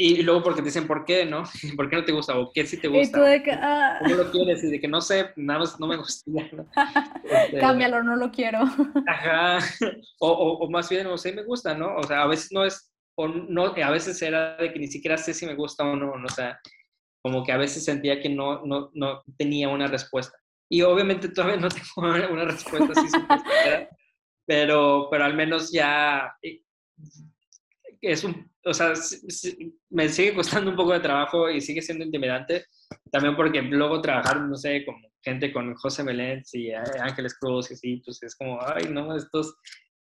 y luego porque te dicen, ¿por qué, no? ¿Por qué no te gusta? ¿O qué sí te gusta? de que, ah. ¿Cómo lo quieres? Y de que no sé, nada más no me gusta. ¿no? Este, Cámbialo, no lo quiero. Ajá. O, o, más bien, no sé, me gusta, ¿no? O sea, a veces no es, o no, a veces era de que ni siquiera sé si me gusta o no, ¿no? O sea, como que a veces sentía que no, no, no tenía una respuesta. Y obviamente todavía no tengo una respuesta pero, pero al menos ya eh, es un, o sea, me sigue costando un poco de trabajo y sigue siendo intimidante, también porque luego trabajar, no sé, como gente con José Meléndez y Ángeles Cruz y así, pues es como, ay, no, estos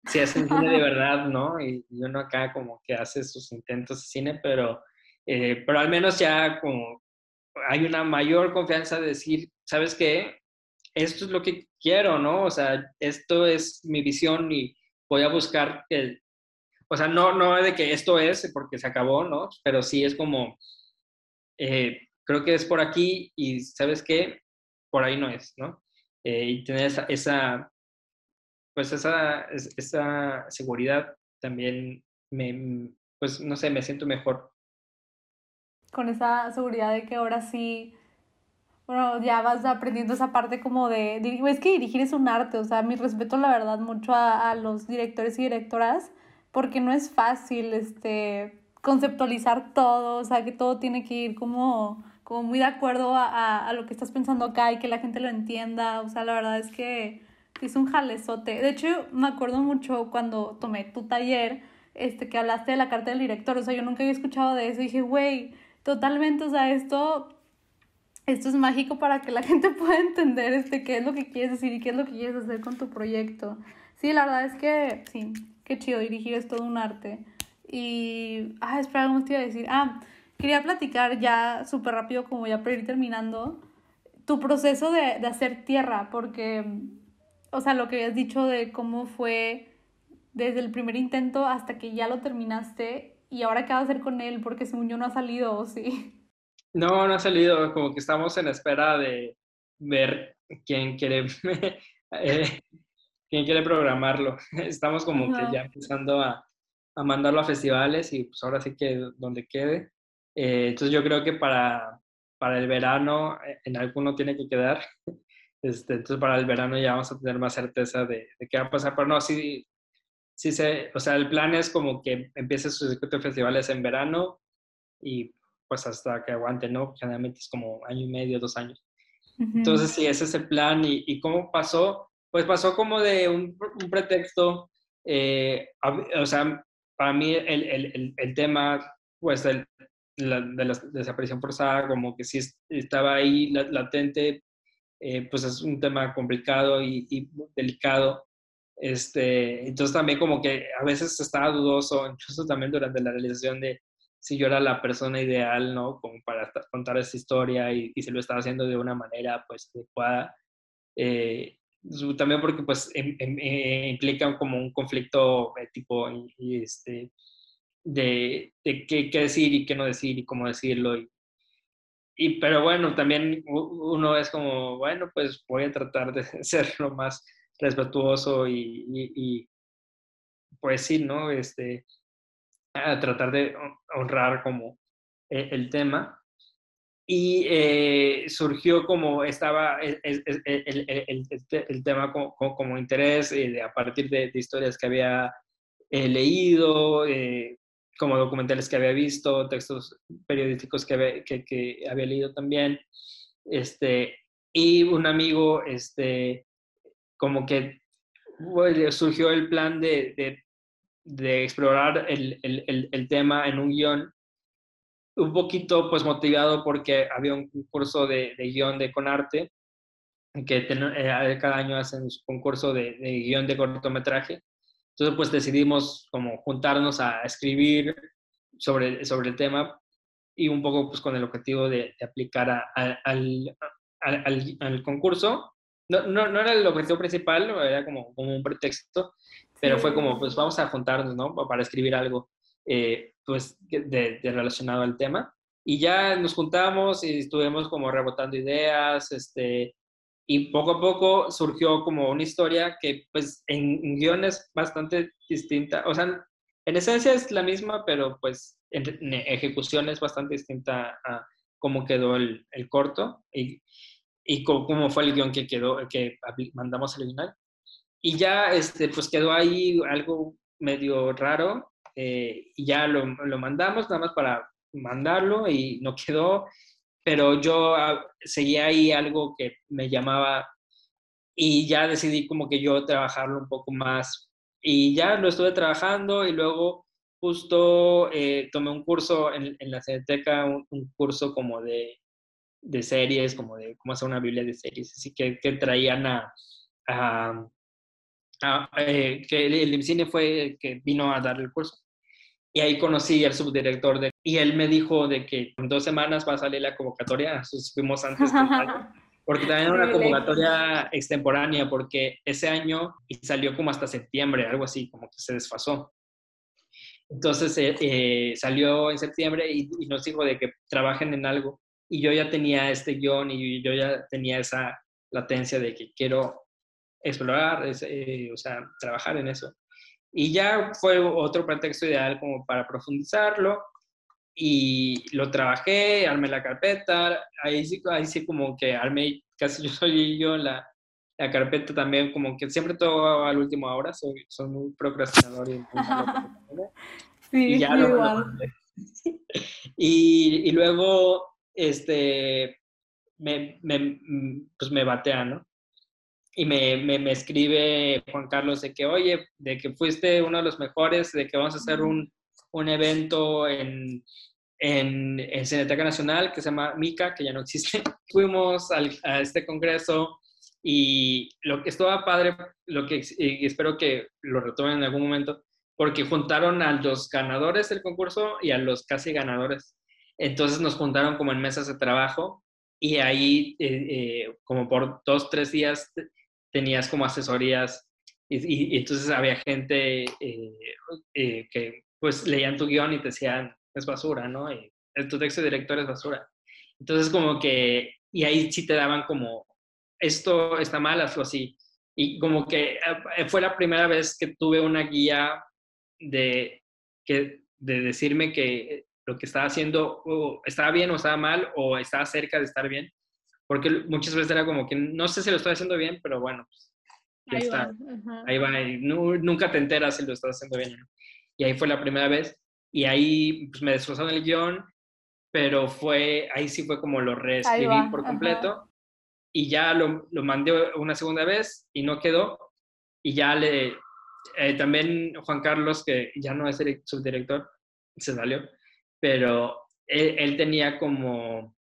sí hacen cine de verdad, ¿no? Y, uno acá como que hace sus intentos de cine, pero, eh, pero al menos ya como hay una mayor confianza de decir, ¿sabes qué? Esto es lo que quiero, ¿no? O sea, esto es mi visión y voy a buscar el, o sea, no, no de que esto es porque se acabó, ¿no? Pero sí es como, eh, creo que es por aquí y sabes qué, por ahí no es, ¿no? Eh, y tener esa, esa, pues esa, esa seguridad también me, pues no sé, me siento mejor. Con esa seguridad de que ahora sí, bueno, ya vas aprendiendo esa parte como de, es que dirigir es un arte, o sea, mi respeto la verdad mucho a, a los directores y directoras porque no es fácil este, conceptualizar todo, o sea, que todo tiene que ir como, como muy de acuerdo a, a, lo que estás pensando acá y que la gente lo entienda, o sea, la verdad es que es un jalezote. De hecho, me acuerdo mucho cuando tomé tu taller, este, que hablaste de la carta del director, o sea, yo nunca había escuchado de eso y dije, güey, totalmente, o sea, esto esto es mágico para que la gente pueda entender este, qué es lo que quieres decir y qué es lo que quieres hacer con tu proyecto. Sí, la verdad es que sí, qué chido, dirigir es todo un arte. Y, ah, espera, ¿cómo te iba a decir? Ah, quería platicar ya súper rápido, como ya para ir terminando, tu proceso de, de hacer tierra, porque, o sea, lo que habías dicho de cómo fue desde el primer intento hasta que ya lo terminaste y ahora qué vas a hacer con él, porque según yo no ha salido, ¿o sí? No, no ha salido, como que estamos en espera de ver quién quiere eh, quién quiere programarlo. Estamos como que ya empezando a, a, mandarlo a festivales y pues ahora sí que donde quede. Eh, entonces yo creo que para, para el verano eh, en alguno tiene que quedar. Este, entonces para el verano ya vamos a tener más certeza de, de qué va a pasar. Pero no, sí, sí se, o sea, el plan es como que empiece su circuito de festivales en verano y pues hasta que aguante, ¿no? Generalmente es como año y medio, dos años. Entonces, sí, ese es el plan. ¿Y, y cómo pasó? pues pasó como de un, pretexto, eh, o sea, para mí el, el, el tema, pues, de la desaparición forzada, como que sí estaba ahí latente, eh, pues es un tema complicado y, y, delicado. Este, entonces también como que a veces estaba dudoso, incluso también durante la realización de si yo era la persona ideal, ¿no? Como para contar esa historia y, y si lo estaba haciendo de una manera, pues, adecuada. Eh, también porque pues em, em, eh, implica como un conflicto ético y, este, de, de qué, qué, decir y qué no decir y cómo decirlo. Y, y, pero bueno, también uno es como, bueno, pues voy a tratar de ser lo más respetuoso y, y, pues sí, ¿no? Este, a tratar de honrar como eh, el tema. Y eh, surgió como estaba el, el, el, el tema como, interés eh, a partir de, historias que había leído, como documentales que había visto, textos periodísticos que había, que había leído también. Este, y un amigo, este, como que surgió el plan de, de, de explorar el, el, el, tema en un guion, un poquito pues motivado porque había un concurso de, de guion de Conarte, que eh, cada año hacen su concurso de, de, guion de cortometraje. Entonces pues decidimos como juntarnos a escribir sobre, sobre el tema y un poco pues con el objetivo de, aplicar al, al, al, al, concurso. No, no, no, era el objetivo principal, era como, como un pretexto, pero fue como, pues vamos a juntarnos, ¿no? Para escribir algo, eh, pues, de, relacionado al tema. Y ya nos juntamos y estuvimos como rebotando ideas, este, y poco a poco surgió como una historia que, pues, en, guiones bastante distinta, o sea, en esencia es la misma, pero pues en, ejecución es bastante distinta a cómo quedó el, el corto y, y cómo, fue el guion que quedó, que mandamos al original. Y ya, este, pues quedó ahí algo medio raro eh, y ya lo, lo, mandamos nada más para mandarlo y no quedó, pero yo ah, seguía ahí algo que me llamaba y ya decidí como que yo trabajarlo un poco más y ya lo estuve trabajando y luego justo eh, tomé un curso en, en la Cineteca, un, curso como de, de, series, como de cómo hacer una Biblia de series, así que, que traían a, a eh, que el, el cine fue el que vino a dar el curso. Y ahí conocí al subdirector de, y él me dijo de que en dos semanas va a salir la convocatoria, fuimos antes porque también era una convocatoria extemporánea, porque ese año y salió como hasta septiembre, algo así, como que se desfasó. Entonces eh, eh, salió en septiembre y, y, nos dijo de que trabajen en algo. Y yo ya tenía este guion y yo ya tenía esa latencia de que quiero explorar, eh, o sea, trabajar en eso. Y ya fue otro pretexto ideal como para profundizarlo y lo trabajé, armé la carpeta, ahí sí, ahí sí como que armé, casi yo soy yo la, la carpeta también, como que siempre todo al último hora, soy, soy muy procrastinador y, sí, y ya lo, y, y, luego, este, me, me, pues me batea, ¿no? y me, me, escribe Juan Carlos de que, oye, de que fuiste uno de los mejores, de que vamos a hacer un, un evento en, en, en, Cineteca Nacional que se llama MICA, que ya no existe. Fuimos al, a este congreso y lo que estaba padre, lo que y espero que lo retomen en algún momento, porque juntaron a los ganadores del concurso y a los casi ganadores. Entonces nos juntaron como en mesas de trabajo y ahí eh, eh, como por dos, tres días tenías como asesorías y, entonces había gente eh, que pues leían tu guion y te decían, es basura, ¿no? Y tu texto de director es basura. Entonces como que, y ahí sí te daban como, esto está mal, hazlo así. Y como que fue la primera vez que tuve una guía de, que, de decirme que lo que estaba haciendo estaba bien o estaba mal o estaba cerca de estar bien porque muchas veces era como que no sé si lo estoy haciendo bien, pero bueno, pues, ahí está. Va. Ahí va, y nunca te enteras si lo estás haciendo bien. Y ahí fue la primera vez, y ahí pues, me destrozaron el guion, pero fue, ahí sí fue como lo reescribí por completo, y ya lo, lo, mandé una segunda vez y no quedó, y ya le, eh, también Juan Carlos, que ya no es el subdirector, se salió, pero él tenía como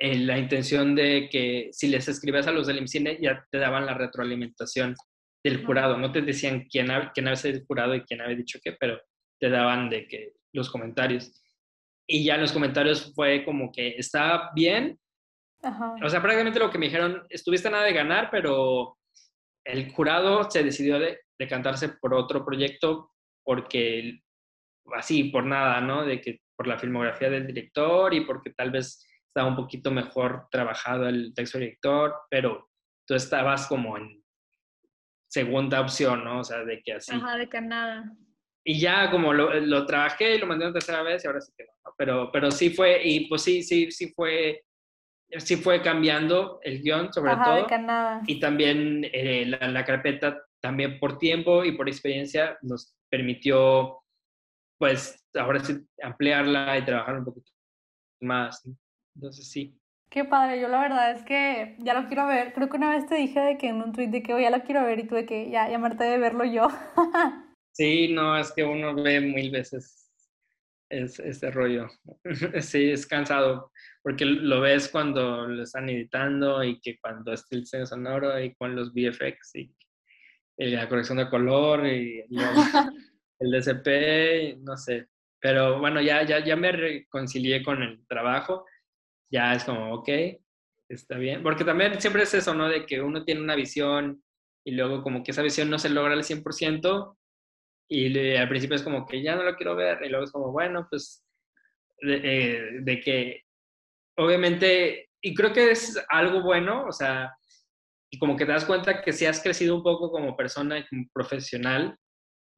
la intención de que si les escribías a los del IMCINE ya te daban la retroalimentación del jurado, no te decían quién, quién había sido el jurado y quién había dicho qué, pero te daban de que los comentarios. Y ya en los comentarios fue como que estaba bien. O sea, prácticamente lo que me dijeron, estuviste nada de ganar, pero el jurado se decidió de decantarse por otro proyecto porque así, por nada, ¿no? De que por la filmografía del director y porque tal vez estaba un poquito mejor trabajado el texto director, pero tú estabas como en segunda opción, ¿no? O sea, de que así. Ajá, de que nada. y ya como lo, lo, trabajé y lo mandé una tercera vez y ahora sí que no, pero, pero sí fue, y pues sí, sí, sí fue, sí fue cambiando el guion sobre todo. Y también eh, la, la, carpeta, también por tiempo y por experiencia, nos permitió, pues, ahora sí ampliarla y trabajar un poquito más. Entonces sí. Qué padre, yo la verdad es que ya lo quiero ver. Creo que una vez te dije de que en un tweet de que oh, ya lo quiero ver y tuve que ya llamarte de verlo yo. Sí, no, es que uno ve mil veces ese rollo. sí, es cansado, porque lo ves cuando lo están editando y que cuando es el diseño sonoro y con los VFX y, la corrección de color y, el DCP, no sé. Pero bueno, ya, ya, ya me reconcilié con el trabajo, ya es como, ok, está bien. Porque también siempre es eso, ¿no? De que uno tiene una visión y luego como que esa visión no se logra al 100%, y al principio es como que ya no lo quiero ver, y luego es como, bueno, pues, de, eh, que obviamente, y creo que es algo bueno, o sea, y como que te das cuenta que si has crecido un poco como persona y como profesional,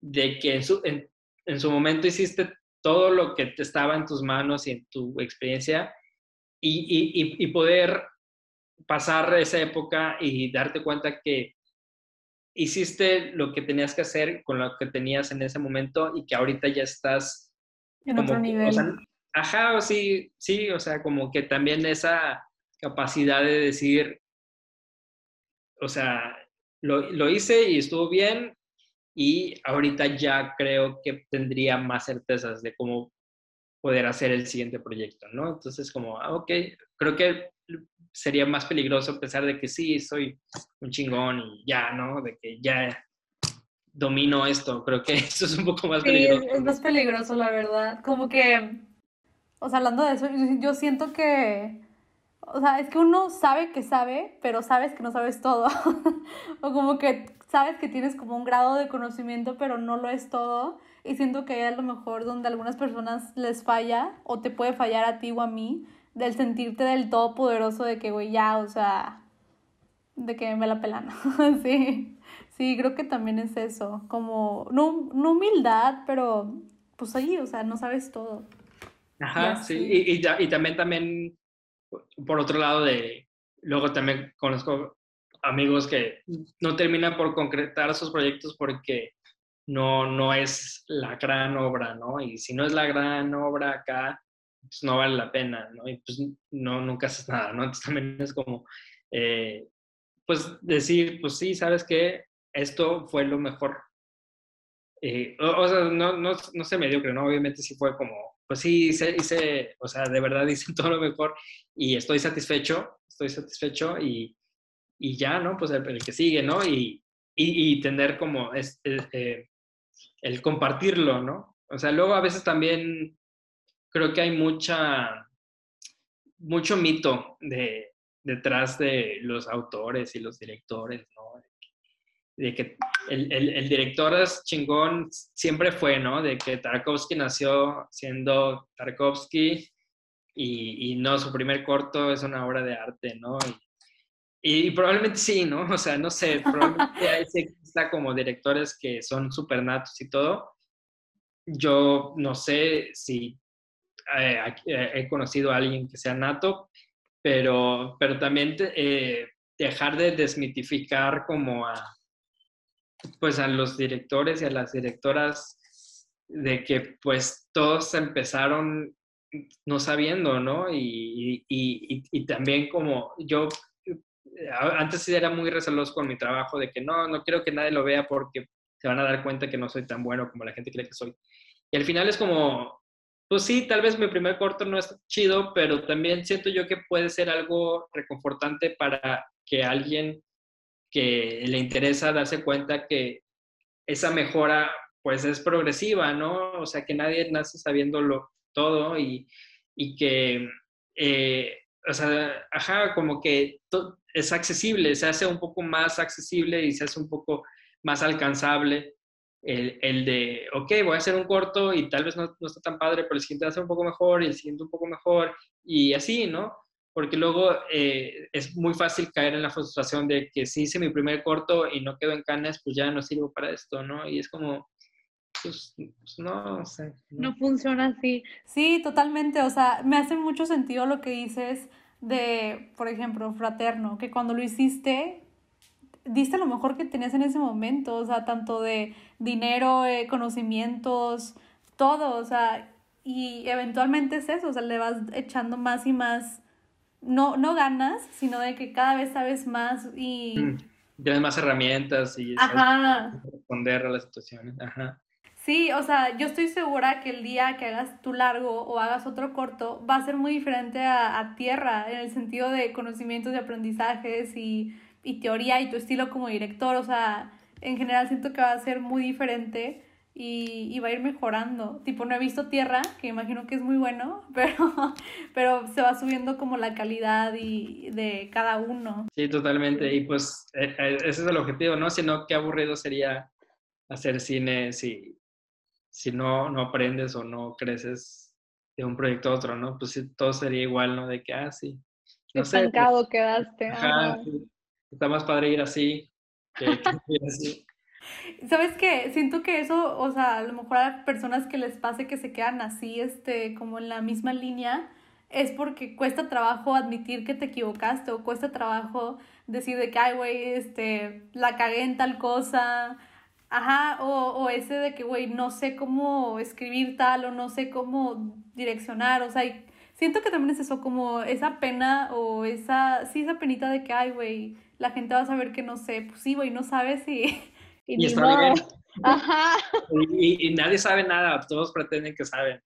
de que en su, en, en su momento hiciste todo lo que te estaba en tus manos y en tu experiencia, y, y, y poder pasar esa época y darte cuenta que hiciste lo que tenías que hacer con lo que tenías en ese momento y que ahorita ya estás en otro nivel. ajá, sí, sí, o sea, como que también esa capacidad de decir, o sea, lo, lo hice y estuvo bien y ahorita ya creo que tendría más certezas de cómo poder hacer el siguiente proyecto, ¿no? Entonces, como, ah, ok, creo que sería más peligroso pensar de que sí, soy un chingón y ya, ¿no? De que ya domino esto. Creo que eso es un poco más peligroso. Es, más peligroso, la verdad. Como que, o sea, hablando de eso, yo siento que, o sea, es que uno sabe que sabe, pero sabes que no sabes todo. o como que sabes que tienes como un grado de conocimiento, pero no lo es todo. Y siento que hay a lo mejor donde a algunas personas les falla o te puede fallar a ti o a mí del sentirte del todo poderoso de que, güey, ya, o sea, de que me la pelan. sí, sí, creo que también es eso, como, no, no humildad, pero pues ahí, o sea, no sabes todo. Ajá, sí, y, y, y, también, también, por otro lado, de, luego también conozco amigos que no terminan por concretar sus proyectos porque no, no es la gran obra, ¿no? Y si no es la gran obra acá, pues no vale la pena, ¿no? Y pues no, nunca haces nada, ¿no? Entonces también es como, eh, pues decir, pues sí, ¿sabes qué? Esto fue lo mejor. Eh, o, sea, no, no, no sé mediocre, ¿no? Obviamente sí fue como, pues sí, hice, hice, o sea, de verdad hice todo lo mejor y estoy satisfecho, estoy satisfecho y, y ya, ¿no? Pues el, que sigue, ¿no? Y, y, y tener como este, el compartirlo, ¿no? O sea, luego a veces también creo que hay mucha, mucho mito de, detrás de los autores y los directores, ¿no? De que el, el, director es chingón siempre fue, ¿no? De que Tarkovsky nació siendo Tarkovsky y, y no, su primer corto es una obra de arte, ¿no? Y probablemente sí, ¿no? O sea, no sé, probablemente hay como directores que son súper natos y todo. Yo no sé si eh, eh, he conocido a alguien que sea nato, pero, pero también eh, dejar de desmitificar como a, pues a los directores y a las directoras de que pues todos empezaron no sabiendo, ¿no? Y, y, y, también como yo antes era muy receloso con mi trabajo de que no, no quiero que nadie lo vea porque se van a dar cuenta que no soy tan bueno como la gente cree que soy. Y al final es como, pues sí, tal vez mi primer corto no es chido, pero también siento yo que puede ser algo reconfortante para que alguien que le interesa darse cuenta que esa mejora pues es progresiva, ¿no? O sea, que nadie nace sabiéndolo todo y, y que, eh, o sea, ajá, como que es accesible, se hace un poco más accesible y se hace un poco más alcanzable el, el, de, ok, voy a hacer un corto y tal vez no, no, está tan padre, pero el siguiente va a ser un poco mejor y el siguiente un poco mejor y así, ¿no? Porque luego eh, es muy fácil caer en la frustración de que si hice mi primer corto y no quedo en canas, pues ya no sirvo para esto, ¿no? Y es como, pues, pues no, sé. No. funciona así. Sí, totalmente. O sea, me hace mucho sentido lo que dices de, por ejemplo, Fraterno, que cuando lo hiciste, diste lo mejor que tenías en ese momento, o sea, tanto de dinero, eh, conocimientos, todo, o sea, y eventualmente es eso, o sea, le vas echando más y más, no, no ganas, sino de que cada vez sabes más y... Mm, tienes más herramientas y responder a las situaciones. Ajá. Sí, o sea, yo estoy segura que el día que hagas tu largo o hagas otro corto va a ser muy diferente a, tierra, en el sentido de conocimientos y aprendizajes y, y teoría y tu estilo como director, o sea, en general siento que va a ser muy diferente y, y, va a ir mejorando. Tipo, no he visto Tierra, que imagino que es muy bueno, pero, pero se va subiendo como la calidad y de cada uno. Sí, totalmente. Y pues e, e, ese es el objetivo, ¿no? Si no, qué aburrido sería hacer cine si, si no, no aprendes o no creces de un proyecto a otro, ¿no? Pues todo sería igual, ¿no? De que, ah, sí. No Estancado pues, quedaste. Ajá, Está más padre ir así que, que ir así. ¿Sabes qué? Siento que eso, o sea, a lo mejor a personas que les pase que se quedan así, este, como en la misma línea, es porque cuesta trabajo admitir que te equivocaste o cuesta trabajo decir de que, ay, güey, este, la cagué en tal cosa. Ajá, o, o ese de que, güey, no sé cómo escribir tal o no sé cómo direccionar, o sea, siento que también es eso, como esa pena o esa, sí, esa penita de que, ay, güey, la gente va a saber que no sé, pues sí, güey, no sabes y y, está bien. Ajá. Y, nadie sabe nada, todos pretenden que saben.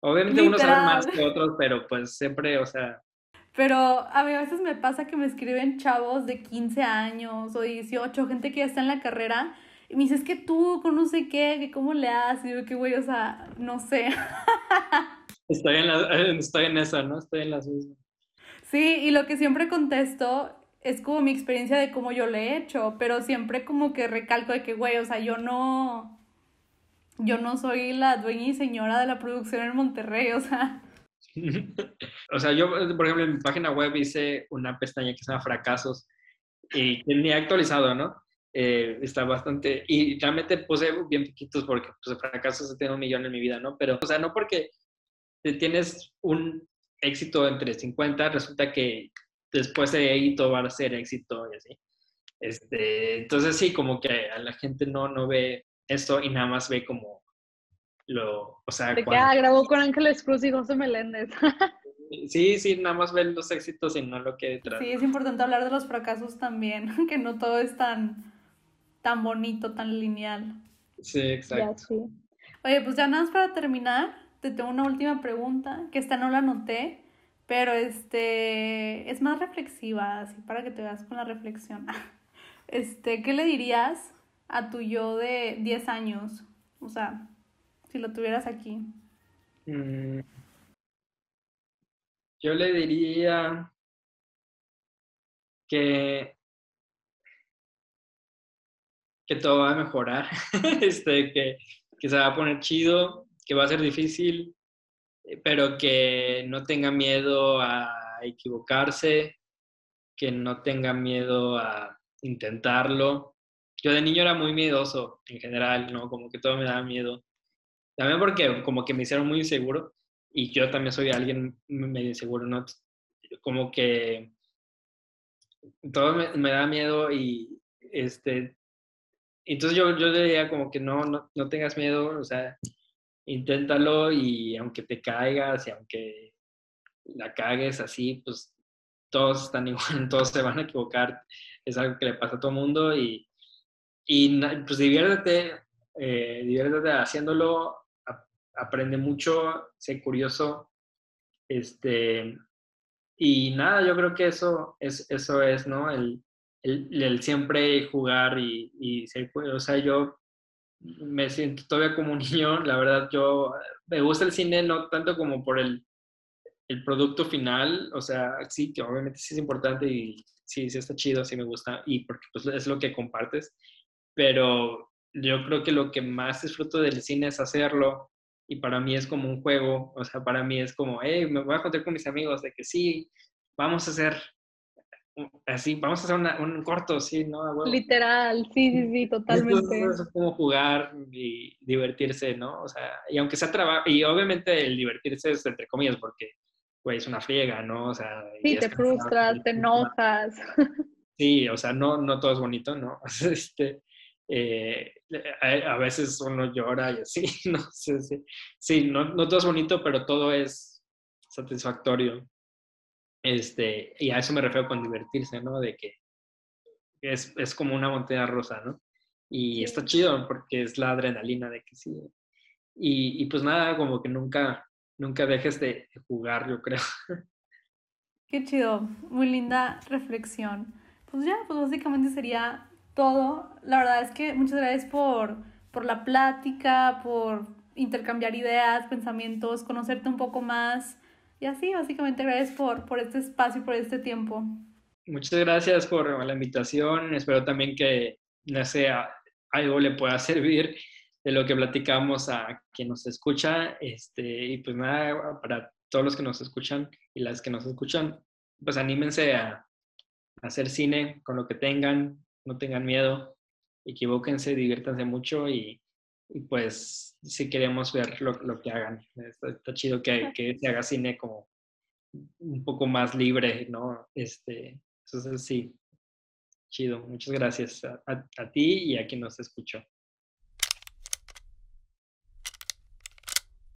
Obviamente unos saben más que otros, pero pues siempre, o sea... Pero a mí a veces me pasa que me escriben chavos de 15 años o 18, gente que ya está en la carrera, y me dice, es que tú, con no sé qué, que cómo le haces, y yo, que güey, o sea, no sé. Estoy en, la, estoy en esa, ¿no? Estoy en las mismas. Sí, y lo que siempre contesto es como mi experiencia de cómo yo lo he hecho, pero siempre como que recalco de que, güey, o sea, yo no, yo no soy la dueña y señora de la producción en Monterrey, o sea. o sea, yo, por ejemplo, en mi página web hice una pestaña que se llama Fracasos y ni he actualizado, ¿no? Eh, está bastante, y realmente puse bien poquitos porque pues, fracasos he tenido un millón en mi vida, ¿no? Pero, o sea, no porque tienes un éxito entre 50, resulta que después de ahí todo va a ser éxito y así. Este, entonces sí, como que a la gente no, no ve esto y nada más ve como lo, o sea... De que ah, grabó con Ángeles Cruz y José Meléndez. sí, sí, nada más ven los éxitos y no lo que detrás. Sí, es importante hablar de los fracasos también, que no todo es tan, tan bonito, tan lineal. Sí, exacto. Oye, pues ya nada más para terminar, te tengo una última pregunta, que esta no la anoté, pero este es más reflexiva, así para que te veas con la reflexión. Este, ¿qué le dirías a tu yo de 10 años? O sea, si lo tuvieras aquí. Mm. Yo le diría que, que todo va a mejorar, este, que, que se va a poner chido, que va a ser difícil, eh, pero que no tenga miedo a equivocarse, que no tenga miedo a intentarlo. Yo de niño era muy miedoso en general, ¿no? Como que todo me daba miedo. También porque como que me hicieron muy inseguro y yo también soy alguien medio inseguro, ¿no? Como que todo me, me da miedo y este... Entonces yo, yo diría como que no, no, no tengas miedo, o sea, inténtalo y aunque te caigas y aunque la cagues así, pues todos están igual, todos se van a equivocar, es algo que le pasa a todo mundo y, y pues diviértete, eh, diviértete haciéndolo, aprende mucho, sé curioso, este, y nada, yo creo que eso es, eso es ¿no? El, el siempre jugar y, y ser, o sea, yo me siento todavía como un niño. La verdad, yo me gusta el cine no tanto como por el, el producto final, o sea, sí, que obviamente sí es importante y sí, sí está chido, sí me gusta, y porque pues, es lo que compartes, pero yo creo que lo que más disfruto del cine es hacerlo, y para mí es como un juego, o sea, para mí es como, hey, me voy a contar con mis amigos de que sí, vamos a hacer así, vamos a hacer un corto, sí, ¿no? Literal, sí, sí, sí, totalmente. Es, como jugar y divertirse, ¿no? O sea, y aunque sea trabajo, y obviamente el divertirse es entre comillas, porque, güey, es una friega, ¿no? O sea... Sí, te frustras, te enojas. Sí, o sea, no, no todo es bonito, ¿no? Este, eh, a, veces uno llora y así, no sé, sí, sí no, no todo es bonito, pero todo es satisfactorio. Este, y a eso me refiero con divertirse, ¿no? De que es, es como una montaña rosa, ¿no? Y está chido porque es la adrenalina de que sí. Y, y, pues nada, como que nunca, nunca dejes de jugar, yo creo. Qué chido, muy linda reflexión. Pues ya, pues básicamente sería todo. La verdad es que muchas gracias por, por la plática, por intercambiar ideas, pensamientos, conocerte un poco más. Y así, básicamente, gracias por, por este espacio y por este tiempo. Muchas gracias por la invitación. Espero también que, no sea, algo le pueda servir de lo que platicamos a quien nos escucha. Este, y pues nada, para todos los que nos escuchan y las que nos escuchan, pues anímense a, a hacer cine con lo que tengan, no tengan miedo, equivóquense, diviértanse mucho y, y pues si queremos ver lo, lo que hagan. Está, chido que, que, se haga cine como un poco más libre, ¿no? Este, entonces sí, chido. Muchas gracias a, a, a ti y a quien nos escuchó.